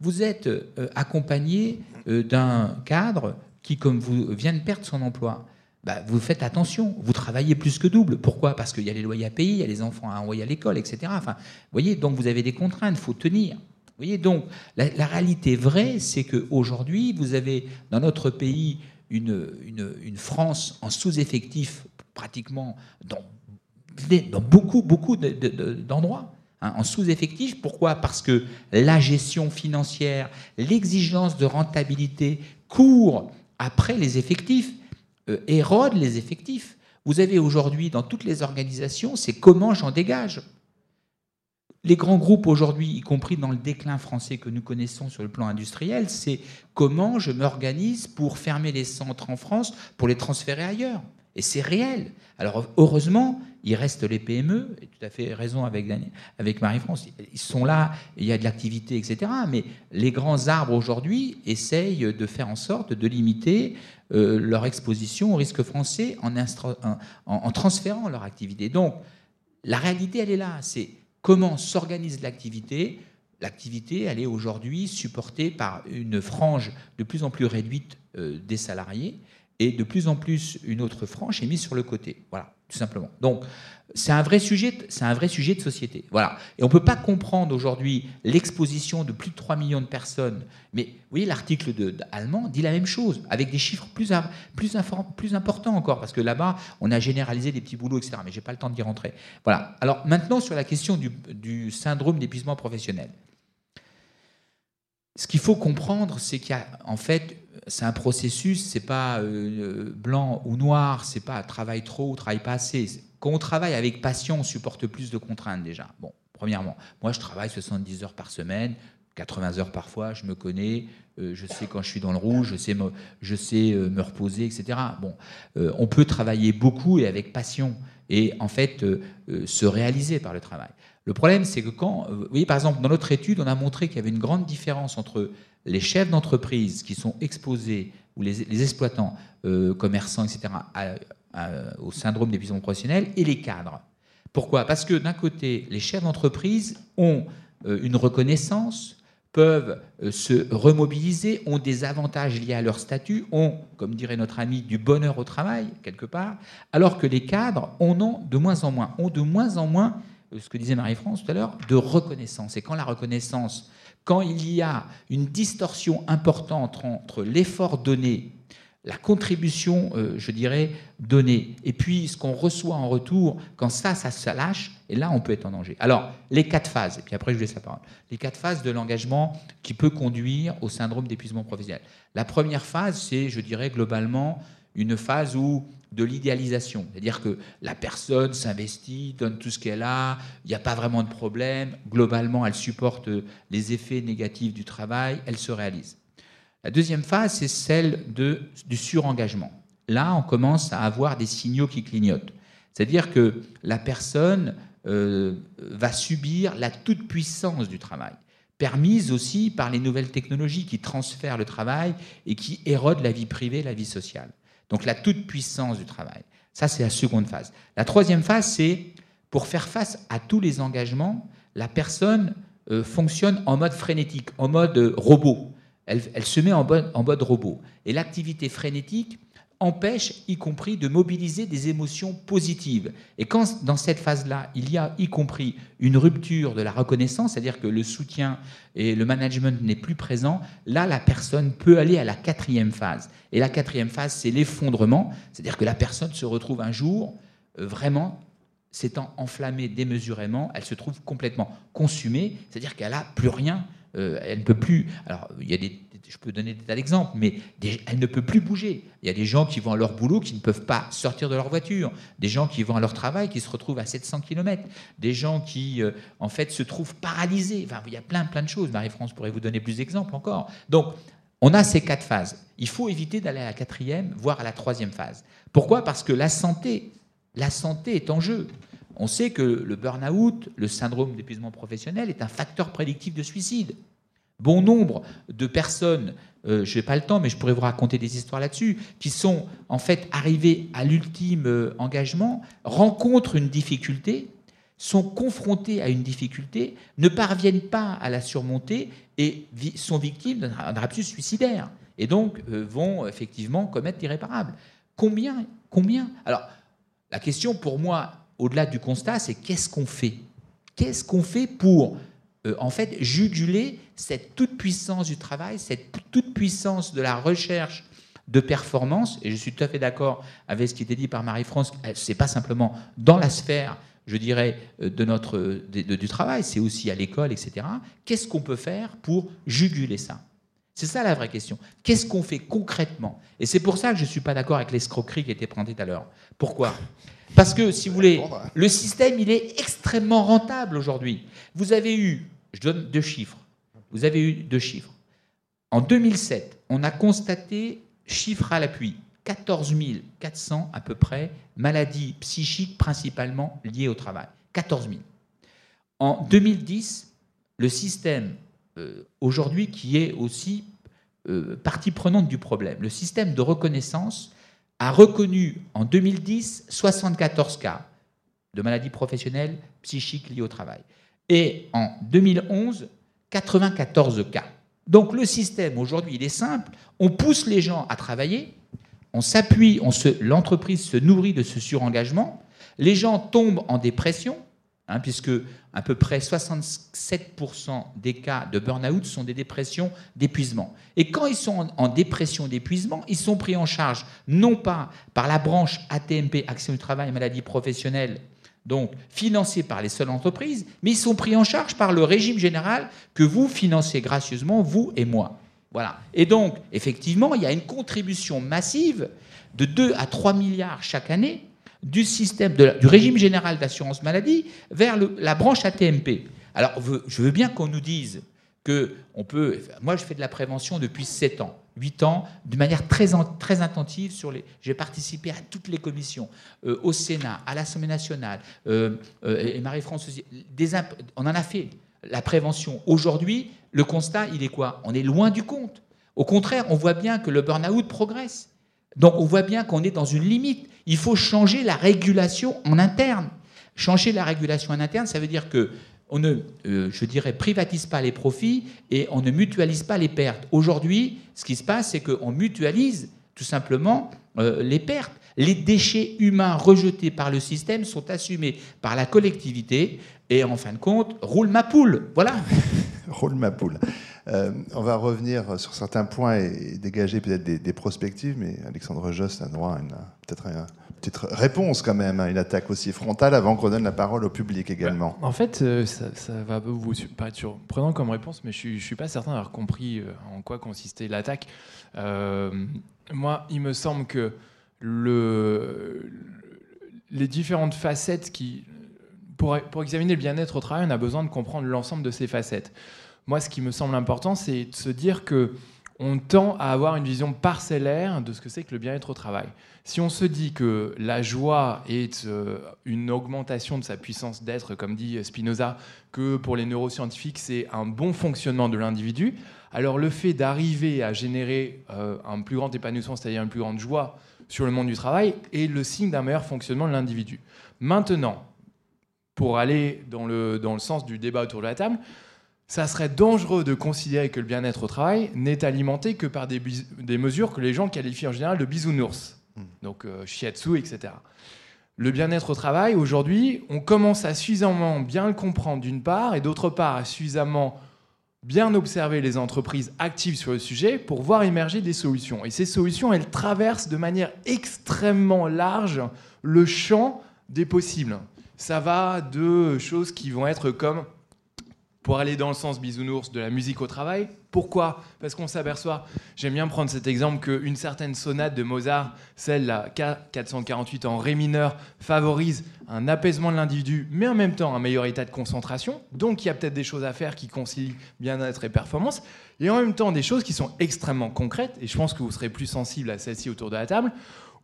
D: Vous êtes euh, accompagné euh, d'un cadre qui, comme vous, vient de perdre son emploi. bah, vous faites attention, vous travaillez plus que double. Pourquoi? Parce qu'il y a les loyers à payer, il y a les enfants à envoyer à l'école, etc. Enfin, voyez, donc vous avez des contraintes, il faut tenir. Vous voyez, donc la, réalité vraie, c'est qu'aujourd'hui, vous avez dans notre pays une, une, France en sous-effectif pratiquement dans, dans beaucoup, beaucoup d'endroits. Hein, en sous-effectif. Pourquoi? Parce que la gestion financière, l'exigence de rentabilité court après les effectifs. Euh, érode les effectifs. Vous avez aujourd'hui dans toutes les organisations, c'est comment j'en dégage? Les grands groupes aujourd'hui, y compris dans le déclin français que nous connaissons sur le plan industriel, c'est comment je m'organise pour fermer les centres en France, pour les transférer ailleurs. Et c'est réel. Alors heureusement, il reste les PME, et tout à fait raison avec, avec Marie-France, ils sont là, il y a de l'activité, etc. Mais les grands arbres aujourd'hui essayent de faire en sorte de limiter euh, leur exposition au risque français en, en, transférant leur activité. Donc la réalité, elle est là. C'est comment s'organise l'activité. L'activité, elle est aujourd'hui supportée par une frange de plus en plus réduite euh, des salariés et de plus en plus une autre frange est mise sur le côté. Voilà, tout simplement. Donc, c'est un vrai sujet, c'est un vrai sujet de société. Voilà. Et on ne peut pas comprendre aujourd'hui l'exposition de plus de 3 millions de personnes. Mais vous voyez, l'article allemand dit la même chose, avec des chiffres plus, plus, plus importants encore, parce que là-bas, on a généralisé des petits boulots, etc. Mais je n'ai pas le temps d'y rentrer. Voilà. Alors maintenant, sur la question du, du syndrome d'épuisement professionnel. Ce qu'il faut comprendre, c'est qu'il y a en fait c'est un processus, c'est pas euh, blanc ou noir, c'est pas travail trop ou travail pas assez. Quand on travaille avec passion, on supporte plus de contraintes déjà. Bon, premièrement, moi je travaille 70 heures par semaine, 80 heures parfois, je me connais, euh, je sais quand je suis dans le rouge, je sais me, je sais, euh, me reposer, etc. Bon, on peut travailler beaucoup et avec passion et en fait se réaliser par le travail. Le problème, c'est que quand, vous voyez, par exemple, dans notre étude, on a montré qu'il y avait une grande différence entre les chefs d'entreprise qui sont exposés, ou les, exploitants, euh, commerçants, etc., au syndrome d'épuisement professionnel, et les cadres. Pourquoi? Parce que d'un côté, les chefs d'entreprise ont euh, une reconnaissance, peuvent euh, se remobiliser, ont des avantages liés à leur statut, ont, comme dirait notre ami, du bonheur au travail, quelque part, alors que les cadres en ont de moins en moins, ont de moins en moins, ce que disait Marie-France tout à l'heure, de reconnaissance. Et quand la reconnaissance quand il y a une distorsion importante entre l'effort donné, la contribution, euh, je dirais, donnée, et puis ce qu'on reçoit en retour, quand ça, ça se lâche, et là, on peut être en danger. Alors, les quatre phases, et puis après, je vous laisse la parole. Les quatre phases de l'engagement qui peut conduire au syndrome d'épuisement professionnel. La première phase, c'est, je dirais, globalement, une phase où de l'idéalisation. C'est-à-dire que la personne s'investit, donne tout ce qu'elle a, il n'y a pas vraiment de problème, globalement elle supporte les effets négatifs du travail, elle se réalise. La deuxième phase, c'est celle de, du surengagement. Là, on commence à avoir des signaux qui clignotent. C'est-à-dire que la personne euh, va subir la toute-puissance du travail, permise aussi par les nouvelles technologies qui transfèrent le travail et qui érodent la vie privée, la vie sociale. Donc la toute-puissance du travail. Ça, c'est la seconde phase. La troisième phase, c'est pour faire face à tous les engagements, la personne euh, fonctionne en mode frénétique, en mode euh, robot. Elle, se met en en mode robot. Et l'activité frénétique, empêche, y compris, de mobiliser des émotions positives. Et quand dans cette phase-là, il y a y compris une rupture de la reconnaissance, c'est-à-dire que le soutien et le management n'est plus présent, là, la personne peut aller à la quatrième phase. Et la quatrième phase, c'est l'effondrement, c'est-à-dire que la personne se retrouve un jour euh, vraiment s'étant enflammée démesurément, elle se trouve complètement consumée, c'est-à-dire qu'elle n'a plus rien euh, elle ne peut plus. Alors, il y a des, je peux donner des tas d'exemples, mais elle ne peut plus bouger. Il y a des gens qui vont à leur boulot qui ne peuvent pas sortir de leur voiture, des gens qui vont à leur travail qui se retrouvent à 700 km, des gens qui, euh, en fait, se trouvent paralysés. Enfin, il y a plein, plein de choses. Marie-France pourrait vous donner plus d'exemples encore. Donc, on a ces quatre phases. Il faut éviter d'aller à la quatrième, voire à la troisième phase. Pourquoi? Parce que la santé, la santé est en jeu. On sait que le burn-out, le syndrome d'épuisement professionnel, est un facteur prédictif de suicide. Bon nombre de personnes, euh, je n'ai pas le temps, mais je pourrais vous raconter des histoires là-dessus, qui sont en fait arrivées à l'ultime euh, engagement, rencontrent une difficulté, sont confrontées à une difficulté, ne parviennent pas à la surmonter et sont victimes d'un raptus suicidaire. Et donc euh, vont effectivement commettre l'irréparable. Combien? Alors, la question pour moi, au-delà du constat, c'est qu'est-ce qu'on fait? Qu'est-ce qu'on fait pour, euh, en fait, juguler cette toute-puissance du travail, cette toute-puissance de la recherche de performance? Et je suis tout à fait d'accord avec ce qui était dit par Marie-France, c'est pas simplement dans la sphère je dirais, euh, de notre, du travail, c'est aussi à l'école, etc. Qu'est-ce qu'on peut faire pour juguler ça? C'est ça la vraie question. Qu'est-ce qu'on fait concrètement? Et c'est pour ça que je ne suis pas d'accord avec l'escroquerie qui était présentée tout à l'heure. Pourquoi? Parce que, si vous voulez, le système, il est extrêmement rentable aujourd'hui. Vous avez eu, je donne deux chiffres, vous avez eu deux chiffres. En 2007, on a constaté, chiffre à l'appui, 14 400 à peu près maladies psychiques principalement liées au travail. 14 000. En 2010, le système, euh, aujourd'hui, qui est aussi euh, partie prenante du problème, le système de reconnaissance a reconnu en 2010 74 cas de maladies professionnelles psychiques liées au travail. Et en 2011, 94 cas. Donc le système aujourd'hui, il est simple. On pousse les gens à travailler, on s'appuie, l'entreprise se nourrit de ce surengagement, les gens tombent en dépression, hein, puisque à peu près 67% des cas de burn-out sont des dépressions d'épuisement. Et quand ils sont en, dépression d'épuisement, ils sont pris en charge non pas par la branche ATMP, Action du Travail et Maladie Professionnelle, donc financée par les seules entreprises, mais ils sont pris en charge par le régime général que vous financez gracieusement, vous et moi. Voilà. Et donc, effectivement, il y a une contribution massive de 2 à 3 milliards chaque année du système du régime général d'assurance maladie vers la branche ATMP. Alors, je veux bien qu'on nous dise que on peut. Moi, je fais de la prévention depuis 7 ans, 8 ans, de manière très, très intensive. Sur les, j'ai participé à toutes les commissions, euh, au Sénat, à l'Assemblée nationale, euh, euh, et Marie-France on en a fait la prévention. Aujourd'hui, le constat, il est quoi? On est loin du compte. Au contraire, on voit bien que le burn-out progresse. Donc on voit bien qu'on est dans une limite. Il faut changer la régulation en interne. Changer la régulation en interne, ça veut dire que on ne, euh, je dirais, privatise pas les profits et on ne mutualise pas les pertes. Aujourd'hui, ce qui se passe, c'est qu'on mutualise tout simplement euh, les pertes. Les déchets humains rejetés par le système sont assumés par la collectivité et en fin de compte, roule ma poule. Voilà.
A: Roule ma poule. Euh, on va revenir sur certains points et, dégager peut-être des, prospectives, mais Alexandre Jost a droit à peut-être une petite réponse quand même, à une attaque aussi frontale avant qu'on donne la parole au public également.
E: en fait, euh, ça, va vous paraître surprenant comme réponse, mais je ne suis, pas certain d'avoir compris euh, en quoi consistait l'attaque. moi, il me semble que le, les différentes facettes qui pour, examiner le bien-être au travail, on a besoin de comprendre l'ensemble de ces facettes. Moi, ce qui me semble important, c'est de se dire que on tend à avoir une vision parcellaire de ce que c'est que le bien-être au travail. Si on se dit que la joie est euh, une augmentation de sa puissance d'être, comme dit Spinoza, que pour les neuroscientifiques c'est un bon fonctionnement de l'individu, alors le fait d'arriver à générer euh, un plus grand épanouissement, c'est-à-dire une plus grande joie sur le monde du travail, est le signe d'un meilleur fonctionnement de l'individu. Maintenant, pour aller dans le, dans le sens du débat autour de la table, ça serait dangereux de considérer que le bien-être au travail n'est alimenté que par des, des, mesures que les gens qualifient en général de bisounours, hmm. donc euh, shiatsu, etc. Le bien-être au travail, aujourd'hui, on commence à suffisamment bien le comprendre d'une part, et d'autre part à suffisamment bien observer les entreprises actives sur le sujet pour voir émerger des solutions. Et ces solutions, elles traversent de manière extrêmement large le champ des possibles ça va de choses qui vont être comme, pour aller dans le sens bisounours, de la musique au travail. Pourquoi? Parce qu'on s'aperçoit, j'aime bien prendre cet exemple, qu'une certaine sonate de Mozart, celle la K448 en Ré mineur, favorise un apaisement de l'individu, mais en même temps un meilleur état de concentration. Donc il y a peut-être des choses à faire qui concilient bien-être et performance. Et en même temps des choses qui sont extrêmement concrètes, et je pense que vous serez plus sensible à celle-ci autour de la table,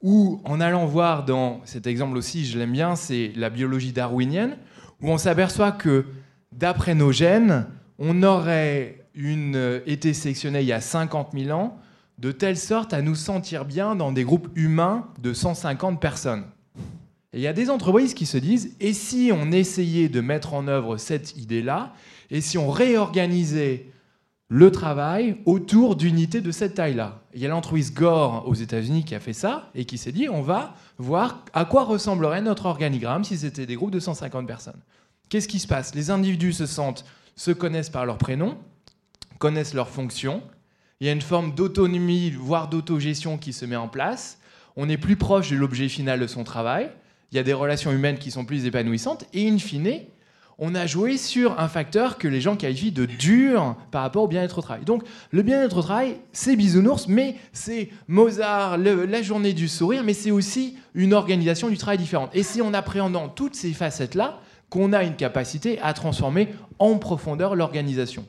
E: ou en allant voir dans cet exemple aussi, je l'aime bien, c'est la biologie darwinienne, où on s'aperçoit que d'après nos gènes, on aurait une, été sélectionné il y a 50 000 ans de telle sorte à nous sentir bien dans des groupes humains de 150 personnes. Et il y a des entreprises qui se disent, et si on essayait de mettre en œuvre cette idée-là, et si on réorganisait le travail autour d'unités de cette taille-là. Il y a l'entreprise Gore aux États-Unis qui a fait ça et qui s'est dit on va voir à quoi ressemblerait notre organigramme si c'était des groupes de 150 personnes. Qu'est-ce qui se passe? Les individus se sentent, se connaissent par leur prénom, connaissent leurs fonctions. Il y a une forme d'autonomie, voire d'autogestion qui se met en place. On est plus proche de l'objet final de son travail. Il y a des relations humaines qui sont plus épanouissantes. Et in fine, on a joué sur un facteur que les gens qualifient de dur par rapport au bien-être au travail. Donc le bien-être au travail, c'est bisounours, mais c'est Mozart, la journée du sourire, mais c'est aussi une organisation du travail différente. Et c'est en appréhendant toutes ces facettes-là qu'on a une capacité à transformer en profondeur l'organisation.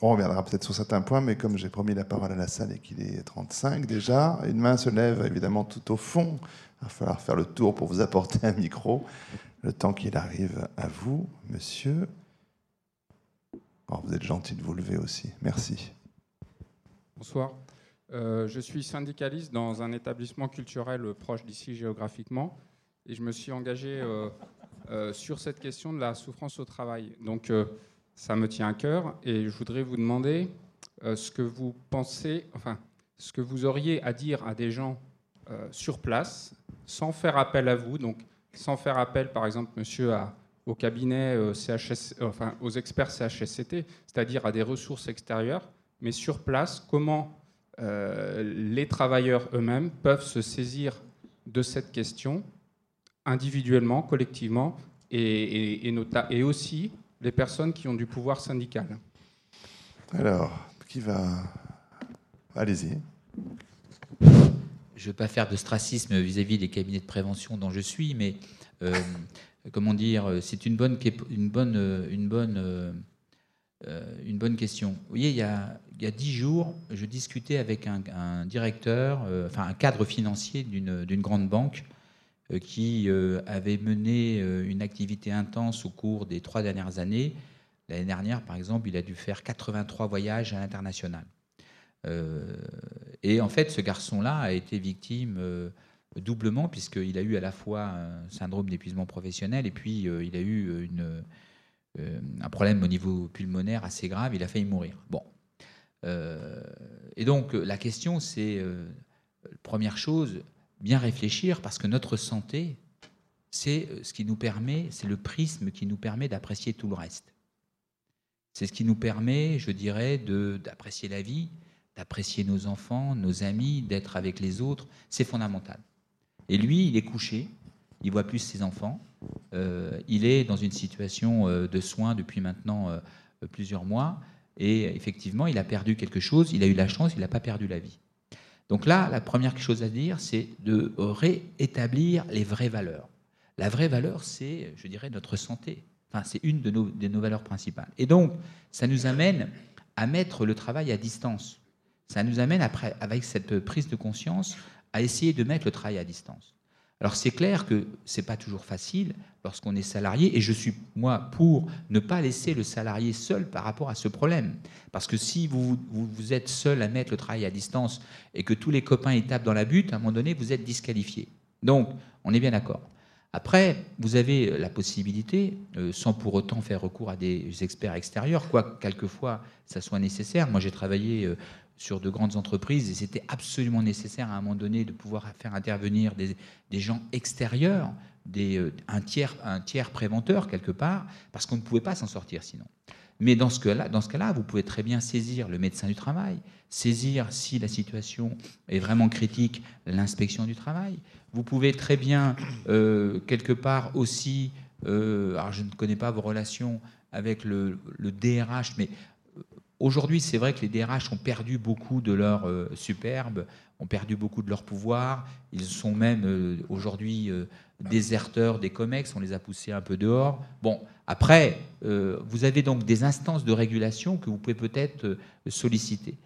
A: On reviendra peut-être sur certains points, mais comme j'ai promis la parole à la salle et qu'il est 35 déjà, une main se lève évidemment tout au fond. Il va falloir faire le tour pour vous apporter un micro le temps qu'il arrive à vous, monsieur. Vous êtes gentil de vous lever aussi. Merci.
F: Bonsoir. Euh, je suis syndicaliste dans un établissement culturel proche d'ici géographiquement et je me suis engagé euh, euh, sur cette question de la souffrance au travail. Donc ça me tient à cœur et je voudrais vous demander ce que vous pensez, enfin ce que vous auriez à dire à des gens sur place sans faire appel à vous. Donc sans faire appel, par exemple, monsieur, au cabinet euh, CHS, enfin, aux experts CHSCT, c'est-à-dire à des ressources extérieures, mais sur place, comment euh, les travailleurs eux-mêmes peuvent se saisir de cette question individuellement, collectivement, et, et, aussi les personnes qui ont du pouvoir syndical.
A: Alors, qui va... Allez-y.
D: Je ne veux pas faire de stracisme vis-à-vis des cabinets de prévention dont je suis, mais euh, comment dire, c'est une bonne, euh, question. Vous voyez, il y a, dix jours, je discutais avec un, directeur, euh, enfin un cadre financier d'une grande banque qui avait mené une activité intense au cours des trois dernières années. L'année dernière, par exemple, il a dû faire 83 voyages à l'international. Et en fait, ce garçon-là a été victime doublement, puisqu'il a eu à la fois un syndrome d'épuisement professionnel et puis euh, il a eu euh, euh, un problème au niveau pulmonaire assez grave, il a failli mourir. Bon. et donc la question, c'est, première chose, bien réfléchir, parce que notre santé, c'est ce qui nous permet, c'est le prisme qui nous permet d'apprécier tout le reste. C'est ce qui nous permet, je dirais, d'apprécier la vie, d'apprécier nos enfants, nos amis, d'être avec les autres. C'est fondamental. Et lui, il est couché, il voit plus ses enfants, euh, il est dans une situation euh, de soins depuis maintenant euh, plusieurs mois, et effectivement, il a perdu quelque chose, il a eu la chance, il n'a pas perdu la vie. Donc là, la première chose à dire, c'est de réétablir les vraies valeurs. La vraie valeur, c'est, je dirais, notre santé. Enfin, c'est une de nos, de nos valeurs principales. Et donc, ça nous amène à mettre le travail à distance. Ça nous amène, après, avec cette prise de conscience, à essayer de mettre le travail à distance. Alors c'est clair que ce n'est pas toujours facile lorsqu'on est salarié, et je suis moi pour ne pas laisser le salarié seul par rapport à ce problème. Parce que si vous, vous, êtes seul à mettre le travail à distance et que tous les copains y dans la butte, à un moment donné, vous êtes disqualifié. Donc, on est bien d'accord. Après, vous avez la possibilité, euh, sans pour autant faire recours à des experts extérieurs, quoi quelquefois ça soit nécessaire. Moi, j'ai travaillé euh, sur de grandes entreprises et c'était absolument nécessaire à un moment donné de pouvoir faire intervenir des, gens extérieurs, des, euh, un, tiers, un tiers préventeur quelque part, parce qu'on ne pouvait pas s'en sortir sinon. Mais dans ce cas-là, vous pouvez très bien saisir le médecin du travail, saisir si la situation est vraiment critique, l'inspection du travail. Vous pouvez très bien euh, quelque part aussi, euh, alors je ne connais pas vos relations avec le DRH, mais Aujourd'hui, c'est vrai que les DRH ont perdu beaucoup de leur euh, superbe, ont perdu beaucoup de leur pouvoir. Ils sont même euh, aujourd'hui euh, déserteurs des COMEX, on les a poussés un peu dehors. Bon, après, vous avez donc des instances de régulation que vous pouvez peut-être solliciter.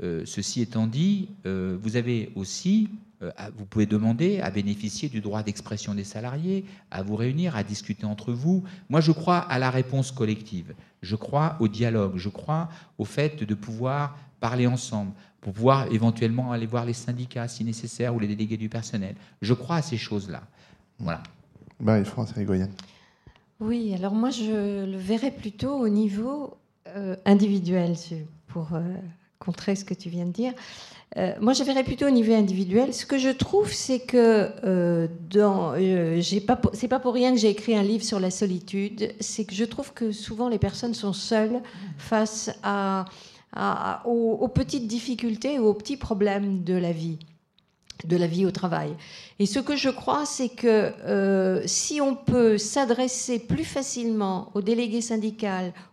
D: Ceci étant dit, vous avez aussi euh, vous pouvez demander à bénéficier du droit d'expression des salariés, à vous réunir, à discuter entre vous. Moi, je crois à la réponse collective. Je crois au dialogue. Je crois au fait de pouvoir parler ensemble, pour pouvoir éventuellement aller voir les syndicats si nécessaire ou les délégués du personnel. Je crois à ces choses-là. Voilà.
A: Marie-France Rigoyen.
C: Oui, alors moi, je le verrais plutôt au niveau euh, individuel pour contrer ce que tu viens de dire. Euh, moi, je verrais plutôt au niveau individuel. Ce que je trouve, c'est que euh, dans, euh, c'est pas pour rien que j'ai écrit un livre sur la solitude. C'est que je trouve que souvent les personnes sont seules face à, aux, petites difficultés ou aux petits problèmes de la vie de la vie au travail. Et ce que je crois, c'est que euh, si on peut s'adresser plus facilement aux délégués syndicaux,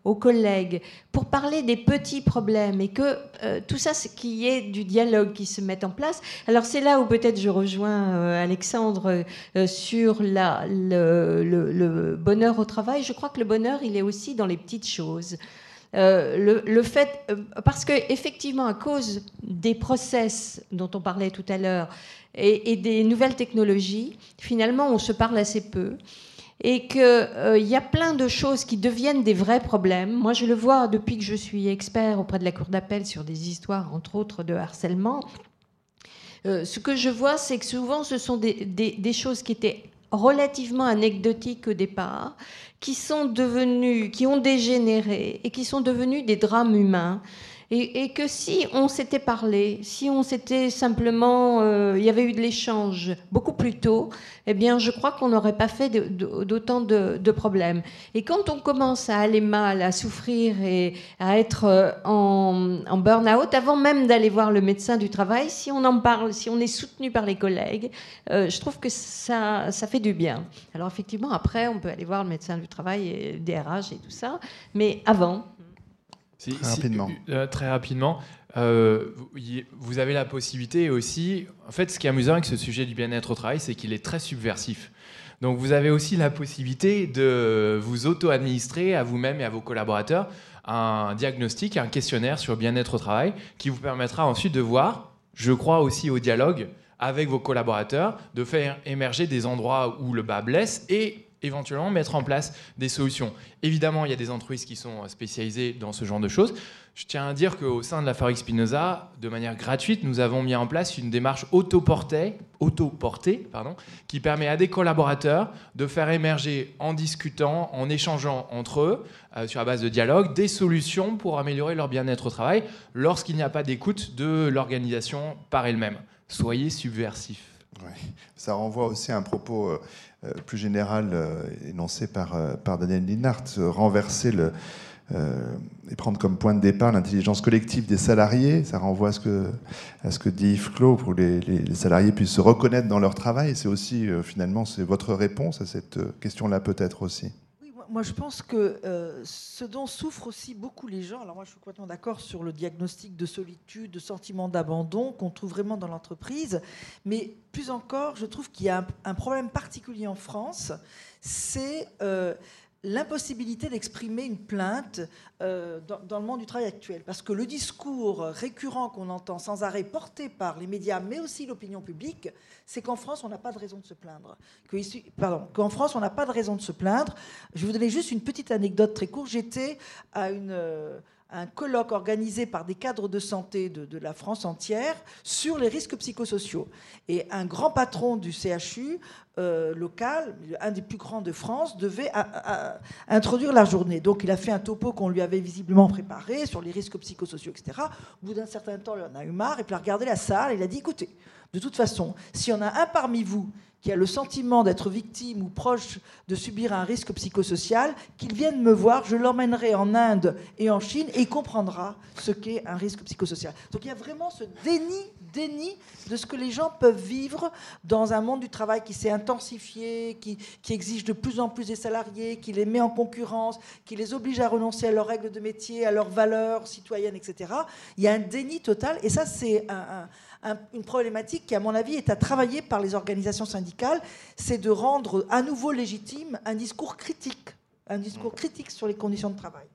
C: aux collègues, pour parler des petits problèmes et que euh, tout ça, c'est qu'il y ait du dialogue qui se mette en place. Alors c'est là où peut-être je rejoins euh, Alexandre sur le, le, bonheur au travail. Je crois que le bonheur, il est aussi dans les petites choses. Euh, le, fait, euh, parce que effectivement, à cause des process dont on parlait tout à l'heure et, des nouvelles technologies, finalement, on se parle assez peu et qu'il euh, y a plein de choses qui deviennent des vrais problèmes. Moi, je le vois depuis que je suis expert auprès de la Cour d'appel sur des histoires, entre autres, de harcèlement. ce que je vois, c'est que souvent, ce sont des choses qui étaient relativement anecdotiques au départ, qui sont devenus, qui ont dégénéré et qui sont devenus des drames humains. Et, que si on s'était parlé, si on s'était simplement, euh, il y avait eu de l'échange beaucoup plus tôt, eh bien, je crois qu'on n'aurait pas fait d'autant de, problèmes. Et quand on commence à aller mal, à souffrir et à être euh, en, burn-out, avant même d'aller voir le médecin du travail, si on en parle, si on est soutenu par les collègues, euh, je trouve que ça, fait du bien. Alors effectivement, après, on peut aller voir le médecin du travail et DRH et tout ça, mais avant,
A: très rapidement.
E: Euh, très rapidement. Euh, vous avez la possibilité aussi. En fait, ce qui est amusant avec ce sujet du bien-être au travail, c'est qu'il est très subversif. Donc, vous avez aussi la possibilité de vous auto-administrer à vous-même et à vos collaborateurs un diagnostic, un questionnaire sur bien-être au travail qui vous permettra ensuite de voir, je crois aussi au dialogue avec vos collaborateurs, de faire émerger des endroits où le bas blesse et éventuellement mettre en place des solutions. Évidemment, il y a des entreprises qui sont spécialisées dans ce genre de choses. Je tiens à dire qu'au sein de la Fabrique Spinoza, de manière gratuite, nous avons mis en place une démarche autoportée, autoportée pardon, qui permet à des collaborateurs de faire émerger, en discutant, en échangeant entre eux, euh, sur la base de dialogue, des solutions pour améliorer leur bien-être au travail lorsqu'il n'y a pas d'écoute de l'organisation par elle-même. Soyez subversifs.
A: Ça renvoie aussi à un propos euh, euh, plus général euh, énoncé par, par Daniel Linhart, renverser le, et prendre comme point de départ l'intelligence collective des salariés. Ça renvoie à ce que, dit Yves Clos, pour que les, les, salariés puissent se reconnaître dans leur travail. C'est aussi, finalement, c'est votre réponse à cette question-là peut-être aussi
B: moi, je pense que euh, ce dont souffrent aussi beaucoup les gens, alors moi je suis complètement d'accord sur le diagnostic de solitude, de sentiment d'abandon qu'on trouve vraiment dans l'entreprise, mais plus encore, je trouve qu'il y a un, problème particulier en France, c'est euh, l'impossibilité d'exprimer une plainte euh, dans, le monde du travail actuel. Parce que le discours récurrent qu'on entend sans arrêt porté par les médias, mais aussi l'opinion publique, c'est qu'en France, on n'a pas de raison de se plaindre. pardon, qu'en France, on n'a pas de raison de se plaindre. Je vais vous donner juste une petite anecdote très courte. J'étais à une... Euh, un colloque organisé par des cadres de santé de, la France entière sur les risques psychosociaux. Et un grand patron du CHU euh, local, un des plus grands de France, devait introduire la journée. Donc il a fait un topo qu'on lui avait visiblement préparé sur les risques psychosociaux, etc. Au bout d'un certain temps, il en a eu marre et puis il a regardé la salle et il a dit, écoutez, de toute façon, s'il y en a un parmi vous qui a le sentiment d'être victime ou proche de subir un risque psychosocial, qu'il vienne me voir, je l'emmènerai en Inde et en Chine et il comprendra ce qu'est un risque psychosocial. Donc il y a vraiment ce déni, déni de ce que les gens peuvent vivre dans un monde du travail qui s'est intensifié, qui, qui exige de plus en plus des salariés, qui les met en concurrence, qui les oblige à renoncer à leurs règles de métier, à leurs valeurs citoyennes, etc. Il y a un déni total et ça c'est un une problématique qui, à mon avis, est à travailler par les organisations syndicales, c'est de rendre à nouveau légitime un discours critique, un discours critique sur les conditions de travail.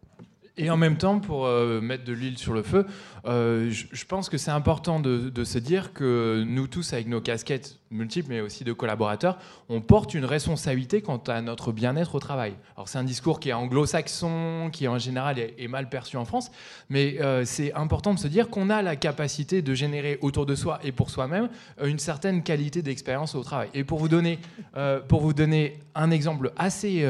E: Et en même temps, pour euh, mettre de l'huile sur le feu, euh, je, pense que c'est important de, se dire que nous tous, avec nos casquettes multiples, mais aussi de collaborateurs, on porte une responsabilité quant à notre bien-être au travail. Alors c'est un discours qui est anglo-saxon, qui en général est, mal perçu en France, mais euh, c'est important de se dire qu'on a la capacité de générer autour de soi et pour soi-même une certaine qualité d'expérience au travail. Et pour vous donner, pour vous donner un exemple assez,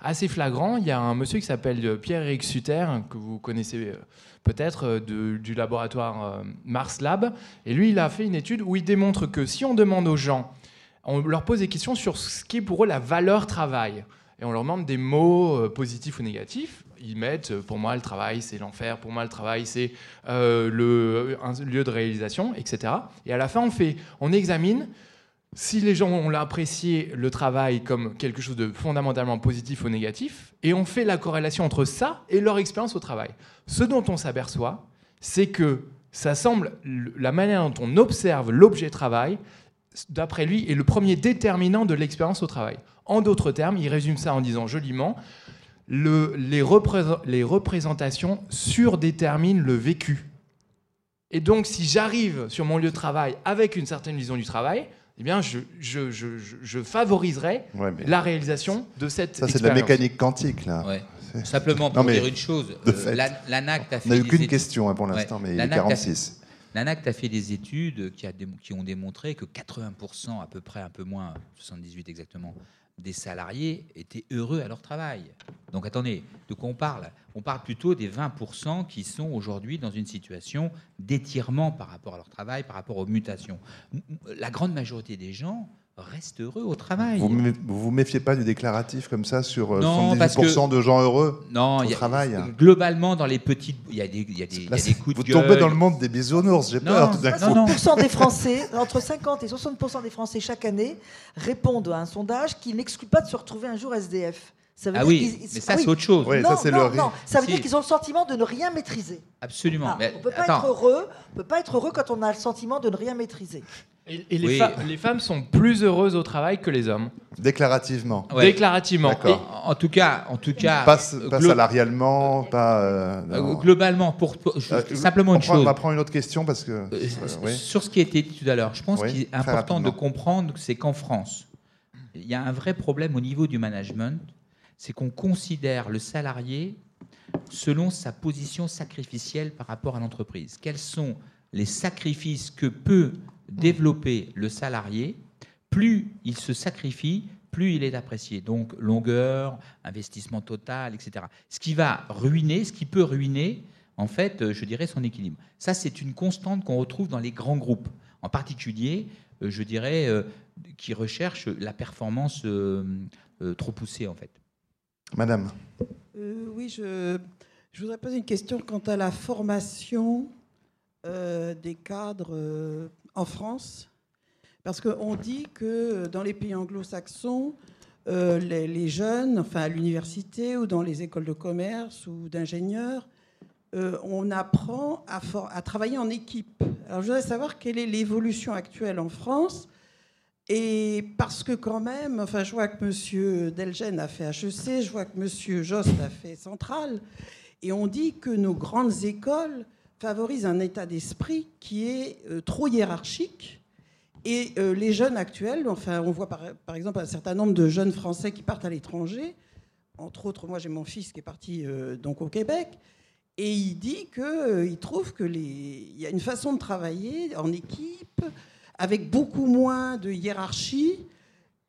E: assez flagrant, il y a un monsieur qui s'appelle Pierre-Éric Sutter, Luther, que vous connaissez euh, peut-être, euh, du laboratoire Mars Lab. Et lui, il a fait une étude où il démontre que si on demande aux gens, on leur pose des questions sur ce qui est pour eux la valeur travail, et on leur demande des mots positifs ou négatifs, ils mettent pour moi le travail c'est l'enfer, pour moi le travail c'est le un lieu de réalisation, etc. Et à la fin on fait, on examine si les gens ont apprécié le travail comme quelque chose de fondamentalement positif ou négatif, et on fait la corrélation entre ça et leur expérience au travail. Ce dont on s'aperçoit, c'est que ça semble, la manière dont on observe l'objet travail, d'après lui, est le premier déterminant de l'expérience au travail. En d'autres termes, il résume ça en disant joliment, le, les, les représentations surdéterminent le vécu. Et donc, si j'arrive sur mon lieu de travail avec une certaine vision du travail, eh bien, je, je, je, je favoriserai la réalisation de cette
A: Ça, c'est de la mécanique quantique, là.
D: Simplement pour dire une chose, euh, l'ANAC a fait.
A: On n'a eu qu'une question hein, pour l'instant, mais il est 46.
D: L'ANAC a fait des études qui, a, qui ont démontré que 80%, à peu près, un peu moins, 78 exactement, des salariés étaient heureux à leur travail. Donc attendez, de quoi on parle? On parle plutôt des 20% qui sont aujourd'hui dans une situation d'étirement par rapport à leur travail, par rapport aux mutations. La grande majorité des gens restent heureux au travail.
A: Vous ne vous, méfiez pas du déclaratif comme ça sur 78% euh, de gens heureux
D: non,
A: au travail
D: Globalement, dans les petites... Il y a des, y a des, coups
A: de Vous tombez dans le monde des bisounours, j'ai peur tout d'un
B: coup. des Français, entre 50 et 60% des Français chaque année répondent à un sondage qui n'exclut pas de se retrouver un jour SDF.
D: Ça veut ah dire oui, mais ça c'est autre chose.
A: Oui, ça,
B: non, non, ça veut dire qu'ils ont le sentiment de ne rien maîtriser.
D: Absolument.
B: Ah, on peut pas être heureux. On peut pas être heureux quand on a le sentiment de ne rien maîtriser.
E: Et, les, les, femmes sont plus heureuses au travail que les hommes.
A: Déclarativement.
E: Déclarativement.
D: en tout cas, en tout cas.
A: Pas, salarialement, pas. Euh,
D: euh, globalement, pour, euh, simplement une chose.
A: On va prendre une autre question parce que.
D: Sur ce qui a été dit tout à l'heure, je pense qu'il est important de comprendre, c'est qu'en France, il y a un vrai problème au niveau du management, c'est qu'on considère le salarié selon sa position sacrificielle par rapport à l'entreprise. Quels sont les sacrifices que peut développer le salarié, plus il se sacrifie, plus il est apprécié. Donc longueur, investissement total, etc. Ce qui va ruiner, ce qui peut ruiner, en fait, euh, je dirais son équilibre. Ça, c'est une constante qu'on retrouve dans les grands groupes, en particulier, euh, je dirais, euh, qui recherchent la performance trop poussée, en fait.
A: Madame.
G: oui, je, je, voudrais poser une question quant à la formation des cadres en France Parce qu'on dit que dans les pays anglo-saxons, euh, les, jeunes, enfin à l'université ou dans les écoles de commerce ou d'ingénieurs, euh, on apprend à, travailler en équipe. Alors je voudrais savoir quelle est l'évolution actuelle en France. Et parce que quand même, enfin, je vois que M. Delgen a fait HEC, je vois que M. Jost a fait Centrale, et on dit que nos grandes écoles favorise un état d'esprit qui est euh, trop hiérarchique. Et euh, les jeunes actuels, enfin, on voit par, par, exemple un certain nombre de jeunes Français qui partent à l'étranger. Entre autres, moi j'ai mon fils qui est parti euh, donc au Québec. Et il dit qu'il trouve qu'il y a une façon de travailler en équipe, avec beaucoup moins de hiérarchie.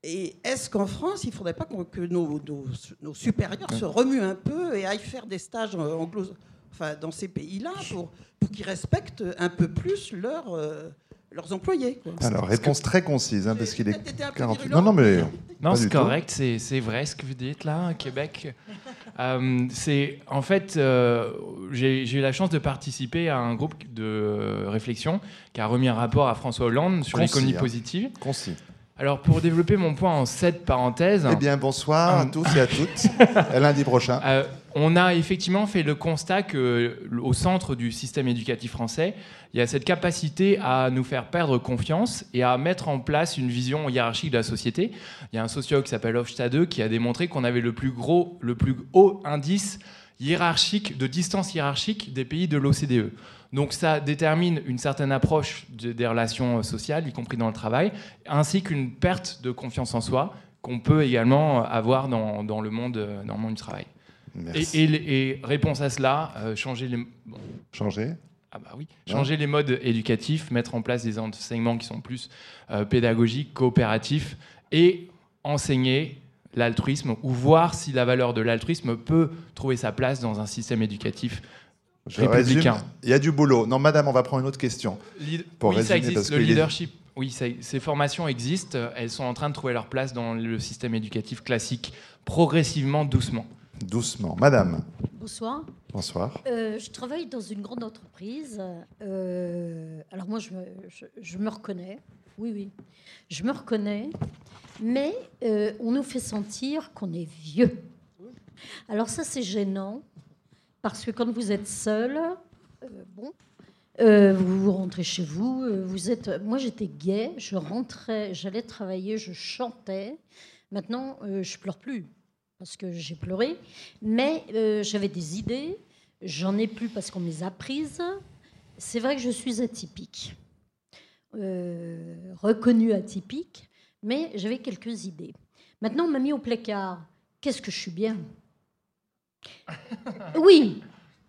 G: Et est-ce qu'en France, il ne faudrait pas que nos, nos, nos, supérieurs se remuent un peu et aillent faire des stages anglo enfin, dans ces pays-là pour, pour qu'ils respectent un peu plus leur, euh, leurs employés.
A: Alors, réponse très concise, hein, parce qu'il est
E: 48. Non, non, mais. Non, c'est correct, c'est vrai ce que vous dites là, Québec. Euh, c'est en fait, euh, j'ai eu la chance de participer à un groupe de réflexion qui a remis un rapport à François Hollande sur l'économie hein. positive.
A: Concis.
E: Alors, pour développer mon point en sept parenthèses.
A: Eh bien, bonsoir à tous et à toutes. [laughs] à lundi prochain.
E: Euh, on a effectivement fait le constat qu'au centre du système éducatif français, il y a cette capacité à nous faire perdre confiance et à mettre en place une vision hiérarchique de la société. Il y a un sociologue qui s'appelle Hofstade qui a démontré qu'on avait le plus gros, le plus haut indice hiérarchique, de distance hiérarchique des pays de l'OCDE. Donc ça détermine une certaine approche des relations sociales, y compris dans le travail, ainsi qu'une perte de confiance en soi qu'on peut également avoir dans, le, monde, dans le monde du travail. Et, réponse à cela, euh, changer les...
A: Changer
E: ah bah oui. Changer les modes éducatifs, mettre en place des enseignements qui sont plus euh, pédagogiques, coopératifs, et enseigner l'altruisme ou voir si la valeur de l'altruisme peut trouver sa place dans un système éducatif républicain.
A: il y a du boulot. Non, madame, on va prendre une autre question.
E: pour oui, ça existe. le leadership, oui, ces formations existent. Elles sont en train de trouver leur place dans le système éducatif classique, progressivement, doucement.
A: Doucement. Madame.
H: Bonsoir.
A: Bonsoir.
H: Euh, je travaille dans une grande entreprise. Euh, alors moi, je me, je me, reconnais. Oui, oui. Je me reconnais. Mais euh, on nous fait sentir qu'on est vieux. Alors ça, c'est gênant. Parce que quand vous êtes seul, bon, vous, rentrez chez vous, vous êtes. Moi, j'étais gay, je rentrais, j'allais travailler, je chantais. Maintenant, je pleure plus parce que j'ai pleuré, mais euh, j'avais des idées, j'en ai plus parce qu'on me les a prises. C'est vrai que je suis atypique, euh, reconnue atypique, mais j'avais quelques idées. Maintenant, on m'a mis au placard. Qu'est-ce que je suis bien? [laughs] Oui,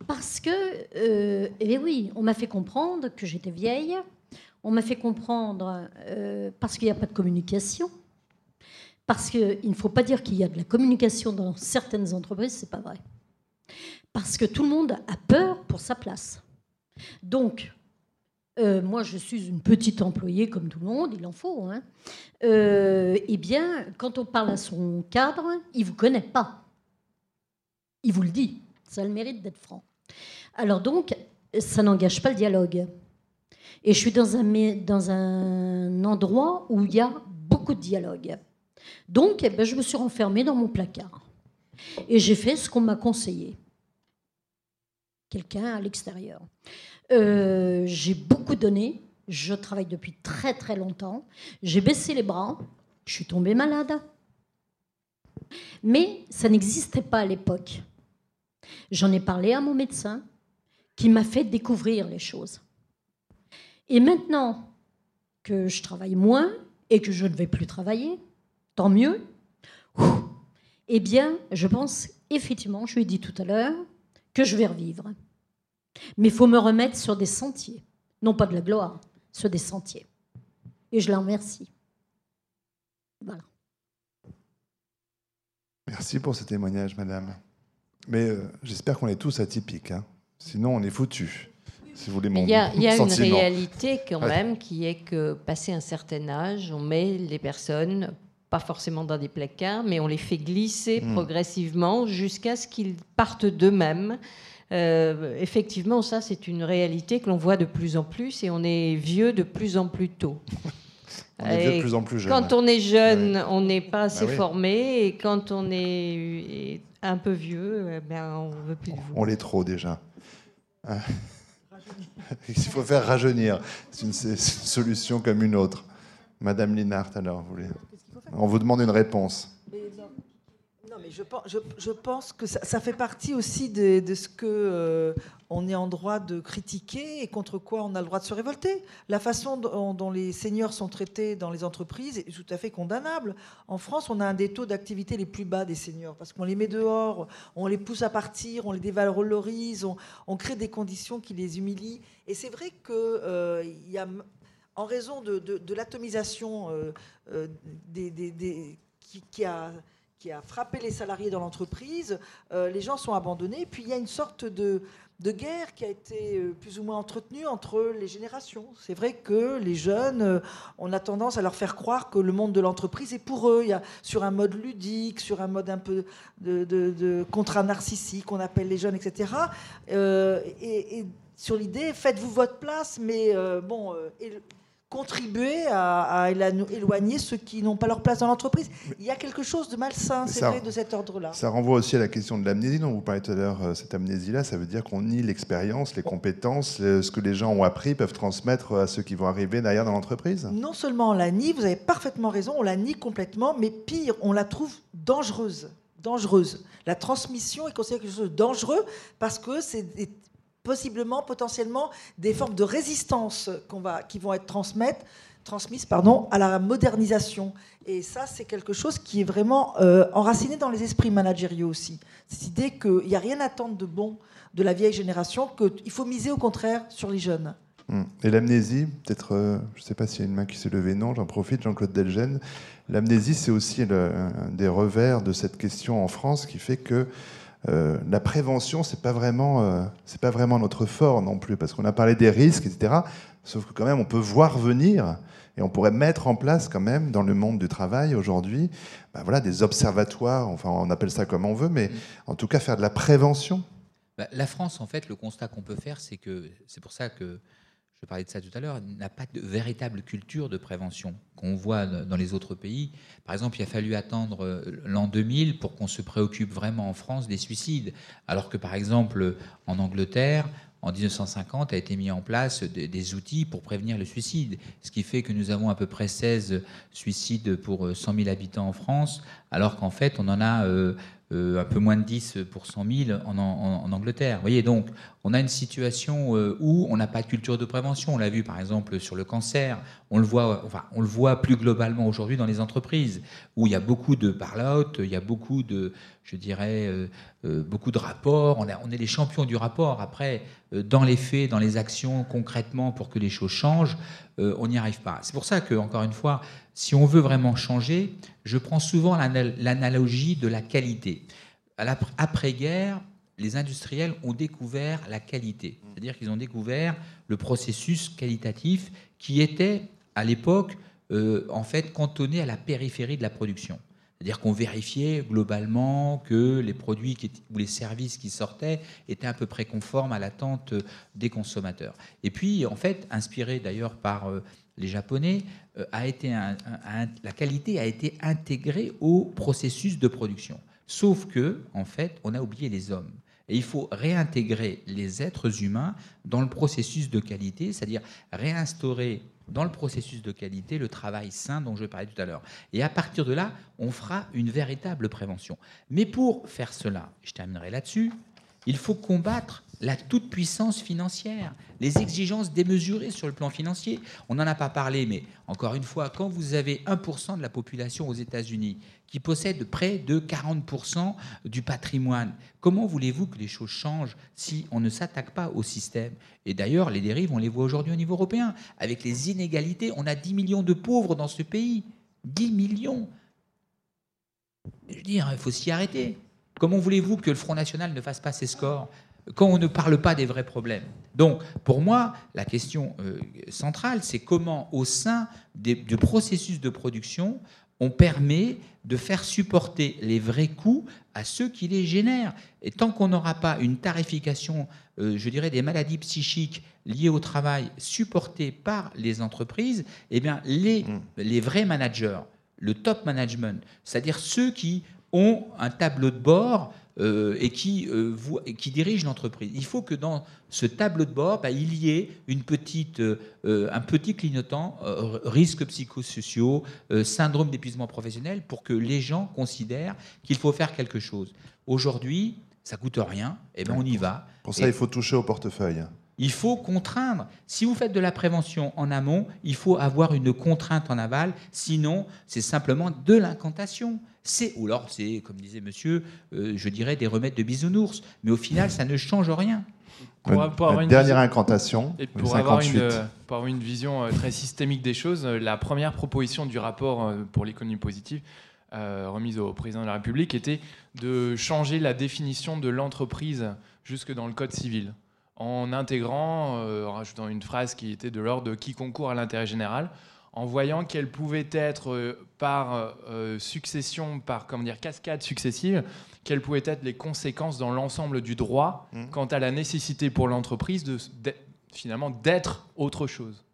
H: parce que, euh, eh oui, on m'a fait comprendre que j'étais vieille, on m'a fait comprendre parce qu'il n'y a pas de communication. Parce qu'il ne faut pas dire qu'il y a de la communication dans certaines entreprises, c'est pas vrai. Parce que tout le monde a peur pour sa place. Donc, euh, moi, je suis une petite employée comme tout le monde, il en faut. Hein. Euh, eh bien, quand on parle à son cadre, il ne vous connaît pas. Il vous le dit. Ça a le mérite d'être franc. Alors donc, ça n'engage pas le dialogue. Et je suis dans un, dans un endroit où il y a beaucoup de dialogue. Donc, eh ben, je me suis renfermée dans mon placard. Et j'ai fait ce qu'on m'a conseillé. Quelqu'un à l'extérieur. Euh, j'ai beaucoup donné. Je travaille depuis très très longtemps. J'ai baissé les bras. Je suis tombée malade. Mais ça n'existait pas à l'époque. J'en ai parlé à mon médecin qui m'a fait découvrir les choses. Et maintenant que je travaille moins et que je ne vais plus travailler, tant mieux. Eh bien, je pense effectivement, je lui ai dit tout à l'heure, que je vais revivre. Mais il faut me remettre sur des sentiers, non pas de la gloire, sur des sentiers. Et je l'en remercie. Voilà.
A: Merci pour ce témoignage, madame. Mais euh, j'espère qu'on est tous atypiques. Hein. Sinon, on est foutus. Si vous voulez
C: mon Il y a, y a une réalité quand même qui est que, passé un certain âge, on met les personnes pas forcément dans des placards, mais on les fait glisser hmm. progressivement jusqu'à ce qu'ils partent d'eux-mêmes. Euh, effectivement, ça, c'est une réalité que l'on voit de plus en plus et on est vieux de plus en plus tôt. [laughs]
A: on est vieux de plus en plus jeune.
C: Quand on est jeune, on n'est pas bah assez formé et quand on est un peu vieux, eh ben, on veut plus de vous.
A: On l'est trop déjà. [laughs] Il faut faire rajeunir. C'est une, une, solution comme une autre. Madame Linhart, alors, vous voulez. On vous demande une réponse.
B: non, mais je pense, que ça, fait partie aussi de, ce que euh, on est en droit de critiquer et contre quoi on a le droit de se révolter. La façon dont, les seniors sont traités dans les entreprises est tout à fait condamnable. En France, on a un des taux d'activité les plus bas des seniors parce qu'on les met dehors, on les pousse à partir, on les dévalorise, on, on crée des conditions qui les humilient. Et c'est vrai qu'il euh, y a en raison de, l'atomisation euh, euh, qui, a, frappé les salariés dans l'entreprise, euh, les gens sont abandonnés. Puis il y a une sorte de, guerre qui a été plus ou moins entretenue entre les générations. C'est vrai que les jeunes, on a tendance à leur faire croire que le monde de l'entreprise est pour eux. Sur un mode ludique, sur un mode un peu de, contrat narcissique, on appelle les jeunes, etc. et, sur l'idée, faites-vous votre place, mais bon, contribuer à, éloigner ceux qui n'ont pas leur place dans l'entreprise. Il y a quelque chose de malsain, c'est vrai, de cet ordre-là.
A: Ça renvoie aussi à la question de l'amnésie dont vous parlez tout à l'heure. Euh, cette amnésie-là, ça veut dire qu'on nie l'expérience, les compétences, ce que les gens ont appris peuvent transmettre à ceux qui vont arriver derrière dans l'entreprise?
B: Non seulement on la nie, vous avez parfaitement raison, on la nie complètement, mais pire, on la trouve dangereuse dangereuse. La transmission est considérée quelque chose de dangereux parce que c'est possiblement, potentiellement, des formes de résistance qui vont être transmises à la modernisation. Et ça, c'est quelque chose qui est vraiment euh, enraciné dans les esprits managériaux aussi. Cette idée qu'il n'y a rien à attendre de bon de la vieille génération, qu'il faut miser au contraire sur les jeunes.
A: Hmm. Et l'amnésie, peut-être, euh, je ne sais pas s'il y a une main qui s'est levée, non, j'en profite, Jean-Claude Delgen. L'amnésie, c'est aussi un des revers de cette question en France qui fait que euh, la prévention, c'est pas vraiment, euh, c'est pas vraiment notre fort non plus, parce qu'on a parlé des risques, etc. Sauf que quand même, on peut voir venir et on pourrait mettre en place quand même dans le monde du travail aujourd'hui, bah voilà, des observatoires. Enfin, on appelle ça comme on veut, mais mm. en tout cas faire de la prévention.
D: Bah, la France, en fait, le constat qu'on peut faire, c'est que c'est pour ça que je parlais de ça tout à l'heure, n'a pas de véritable culture de prévention qu'on voit dans les autres pays. Par exemple, il a fallu attendre euh, l'an 2000 pour qu'on se préoccupe vraiment en France des suicides, alors que par exemple en Angleterre, en 1950 a été mis en place des, outils pour prévenir le suicide, ce qui fait que nous avons à peu près 16 suicides pour 100 euh, 000 habitants en France, alors qu'en fait on en a euh, euh, un peu moins de 10 pour 100 000 en, en, Angleterre. Vous voyez, donc on a une situation euh, où on n'a pas de culture de prévention. On l'a vu par exemple sur le cancer, on le voit, enfin, on le voit plus globalement aujourd'hui dans les entreprises, où il y a beaucoup de parlout, il y a beaucoup de, je dirais, euh, beaucoup de rapports. On, on, est les champions du rapport. Après, dans les faits, dans les actions, concrètement, pour que les choses changent, on n'y arrive pas. C'est pour ça que, encore une fois, si on veut vraiment changer, je prends souvent l'analogie de la qualité. À l'après-guerre, les industriels ont découvert la qualité, c'est-à-dire qu'ils ont découvert le processus qualitatif qui était, à l'époque, euh, en fait, cantonné à la périphérie de la production. C'est-à-dire qu'on vérifiait globalement que les produits ou les services qui sortaient étaient à peu près conformes à l'attente des consommateurs. Et puis, en fait, inspiré d'ailleurs par euh, les Japonais, euh, a été la qualité a été intégrée au processus de production. Sauf que, en fait, on a oublié les hommes. Et il faut réintégrer les êtres humains dans le processus de qualité, c'est-à-dire réinstaurer dans le processus de qualité le travail sain dont je parlais tout à l'heure. Et à partir de là, on fera une véritable prévention. Mais pour faire cela, je terminerai là-dessus, il faut combattre la toute-puissance financière, les exigences démesurées sur le plan financier. On n'en a pas parlé, mais encore une fois, quand vous avez 1% de la population aux États-Unis qui possède près de 40% du patrimoine, comment voulez-vous que les choses changent si on ne s'attaque pas au système? Et d'ailleurs, les dérives, on les voit aujourd'hui au niveau européen. Avec les inégalités, on a 10 millions de pauvres dans ce pays. 10 millions. Je veux dire, il faut s'y arrêter. Comment voulez-vous que le Front National ne fasse pas ses scores quand on ne parle pas des vrais problèmes? Donc, pour moi, la question euh, centrale, c'est comment, au sein du processus de production, on permet de faire supporter les vrais coûts à ceux qui les génèrent. Et tant qu'on n'aura pas une tarification, euh, je dirais, des maladies psychiques liées au travail supportées par les entreprises, eh bien, les, mmh. les vrais managers, le top management, c'est-à-dire ceux qui ont un tableau de bord euh, et, qui, euh, qui dirigent l'entreprise. Il faut que dans ce tableau de bord, bah, il y ait une petite, euh, un petit clignotant, risques psychosociaux, syndrome d'épuisement professionnel, pour que les gens considèrent qu'il faut faire quelque chose. Aujourd'hui, ça coûte rien, et ben on y va.
A: Pour ça, il faut toucher au portefeuille.
D: Il faut contraindre. Si vous faites de la prévention en amont, il faut avoir une contrainte en aval. Sinon, c'est simplement de l'incantation. C'est, ou alors c'est, comme disait monsieur, euh, je dirais des remèdes de bisounours. Mais au final, ça ne change rien.
A: Pour, avoir une dernière incantation.
E: Et pour, avoir une, pour avoir une vision euh, très systémique des choses, euh, la première proposition du rapport pour l'économie positive, remise au président de la République, était de changer la définition de l'entreprise jusque dans le code civil en intégrant, euh, en rajoutant une phrase qui était de l'ordre de qui concourt à l'intérêt général, en voyant qu'elle pouvait être euh, par euh, succession, par comment dire, cascade successive, quelles pouvaient être les conséquences dans l'ensemble du droit mmh. quant à la nécessité pour l'entreprise de, finalement d'être autre chose.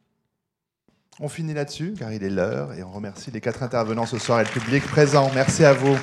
A: On finit là-dessus car il est l'heure et on remercie les quatre intervenants ce soir et le public présent. Merci à vous.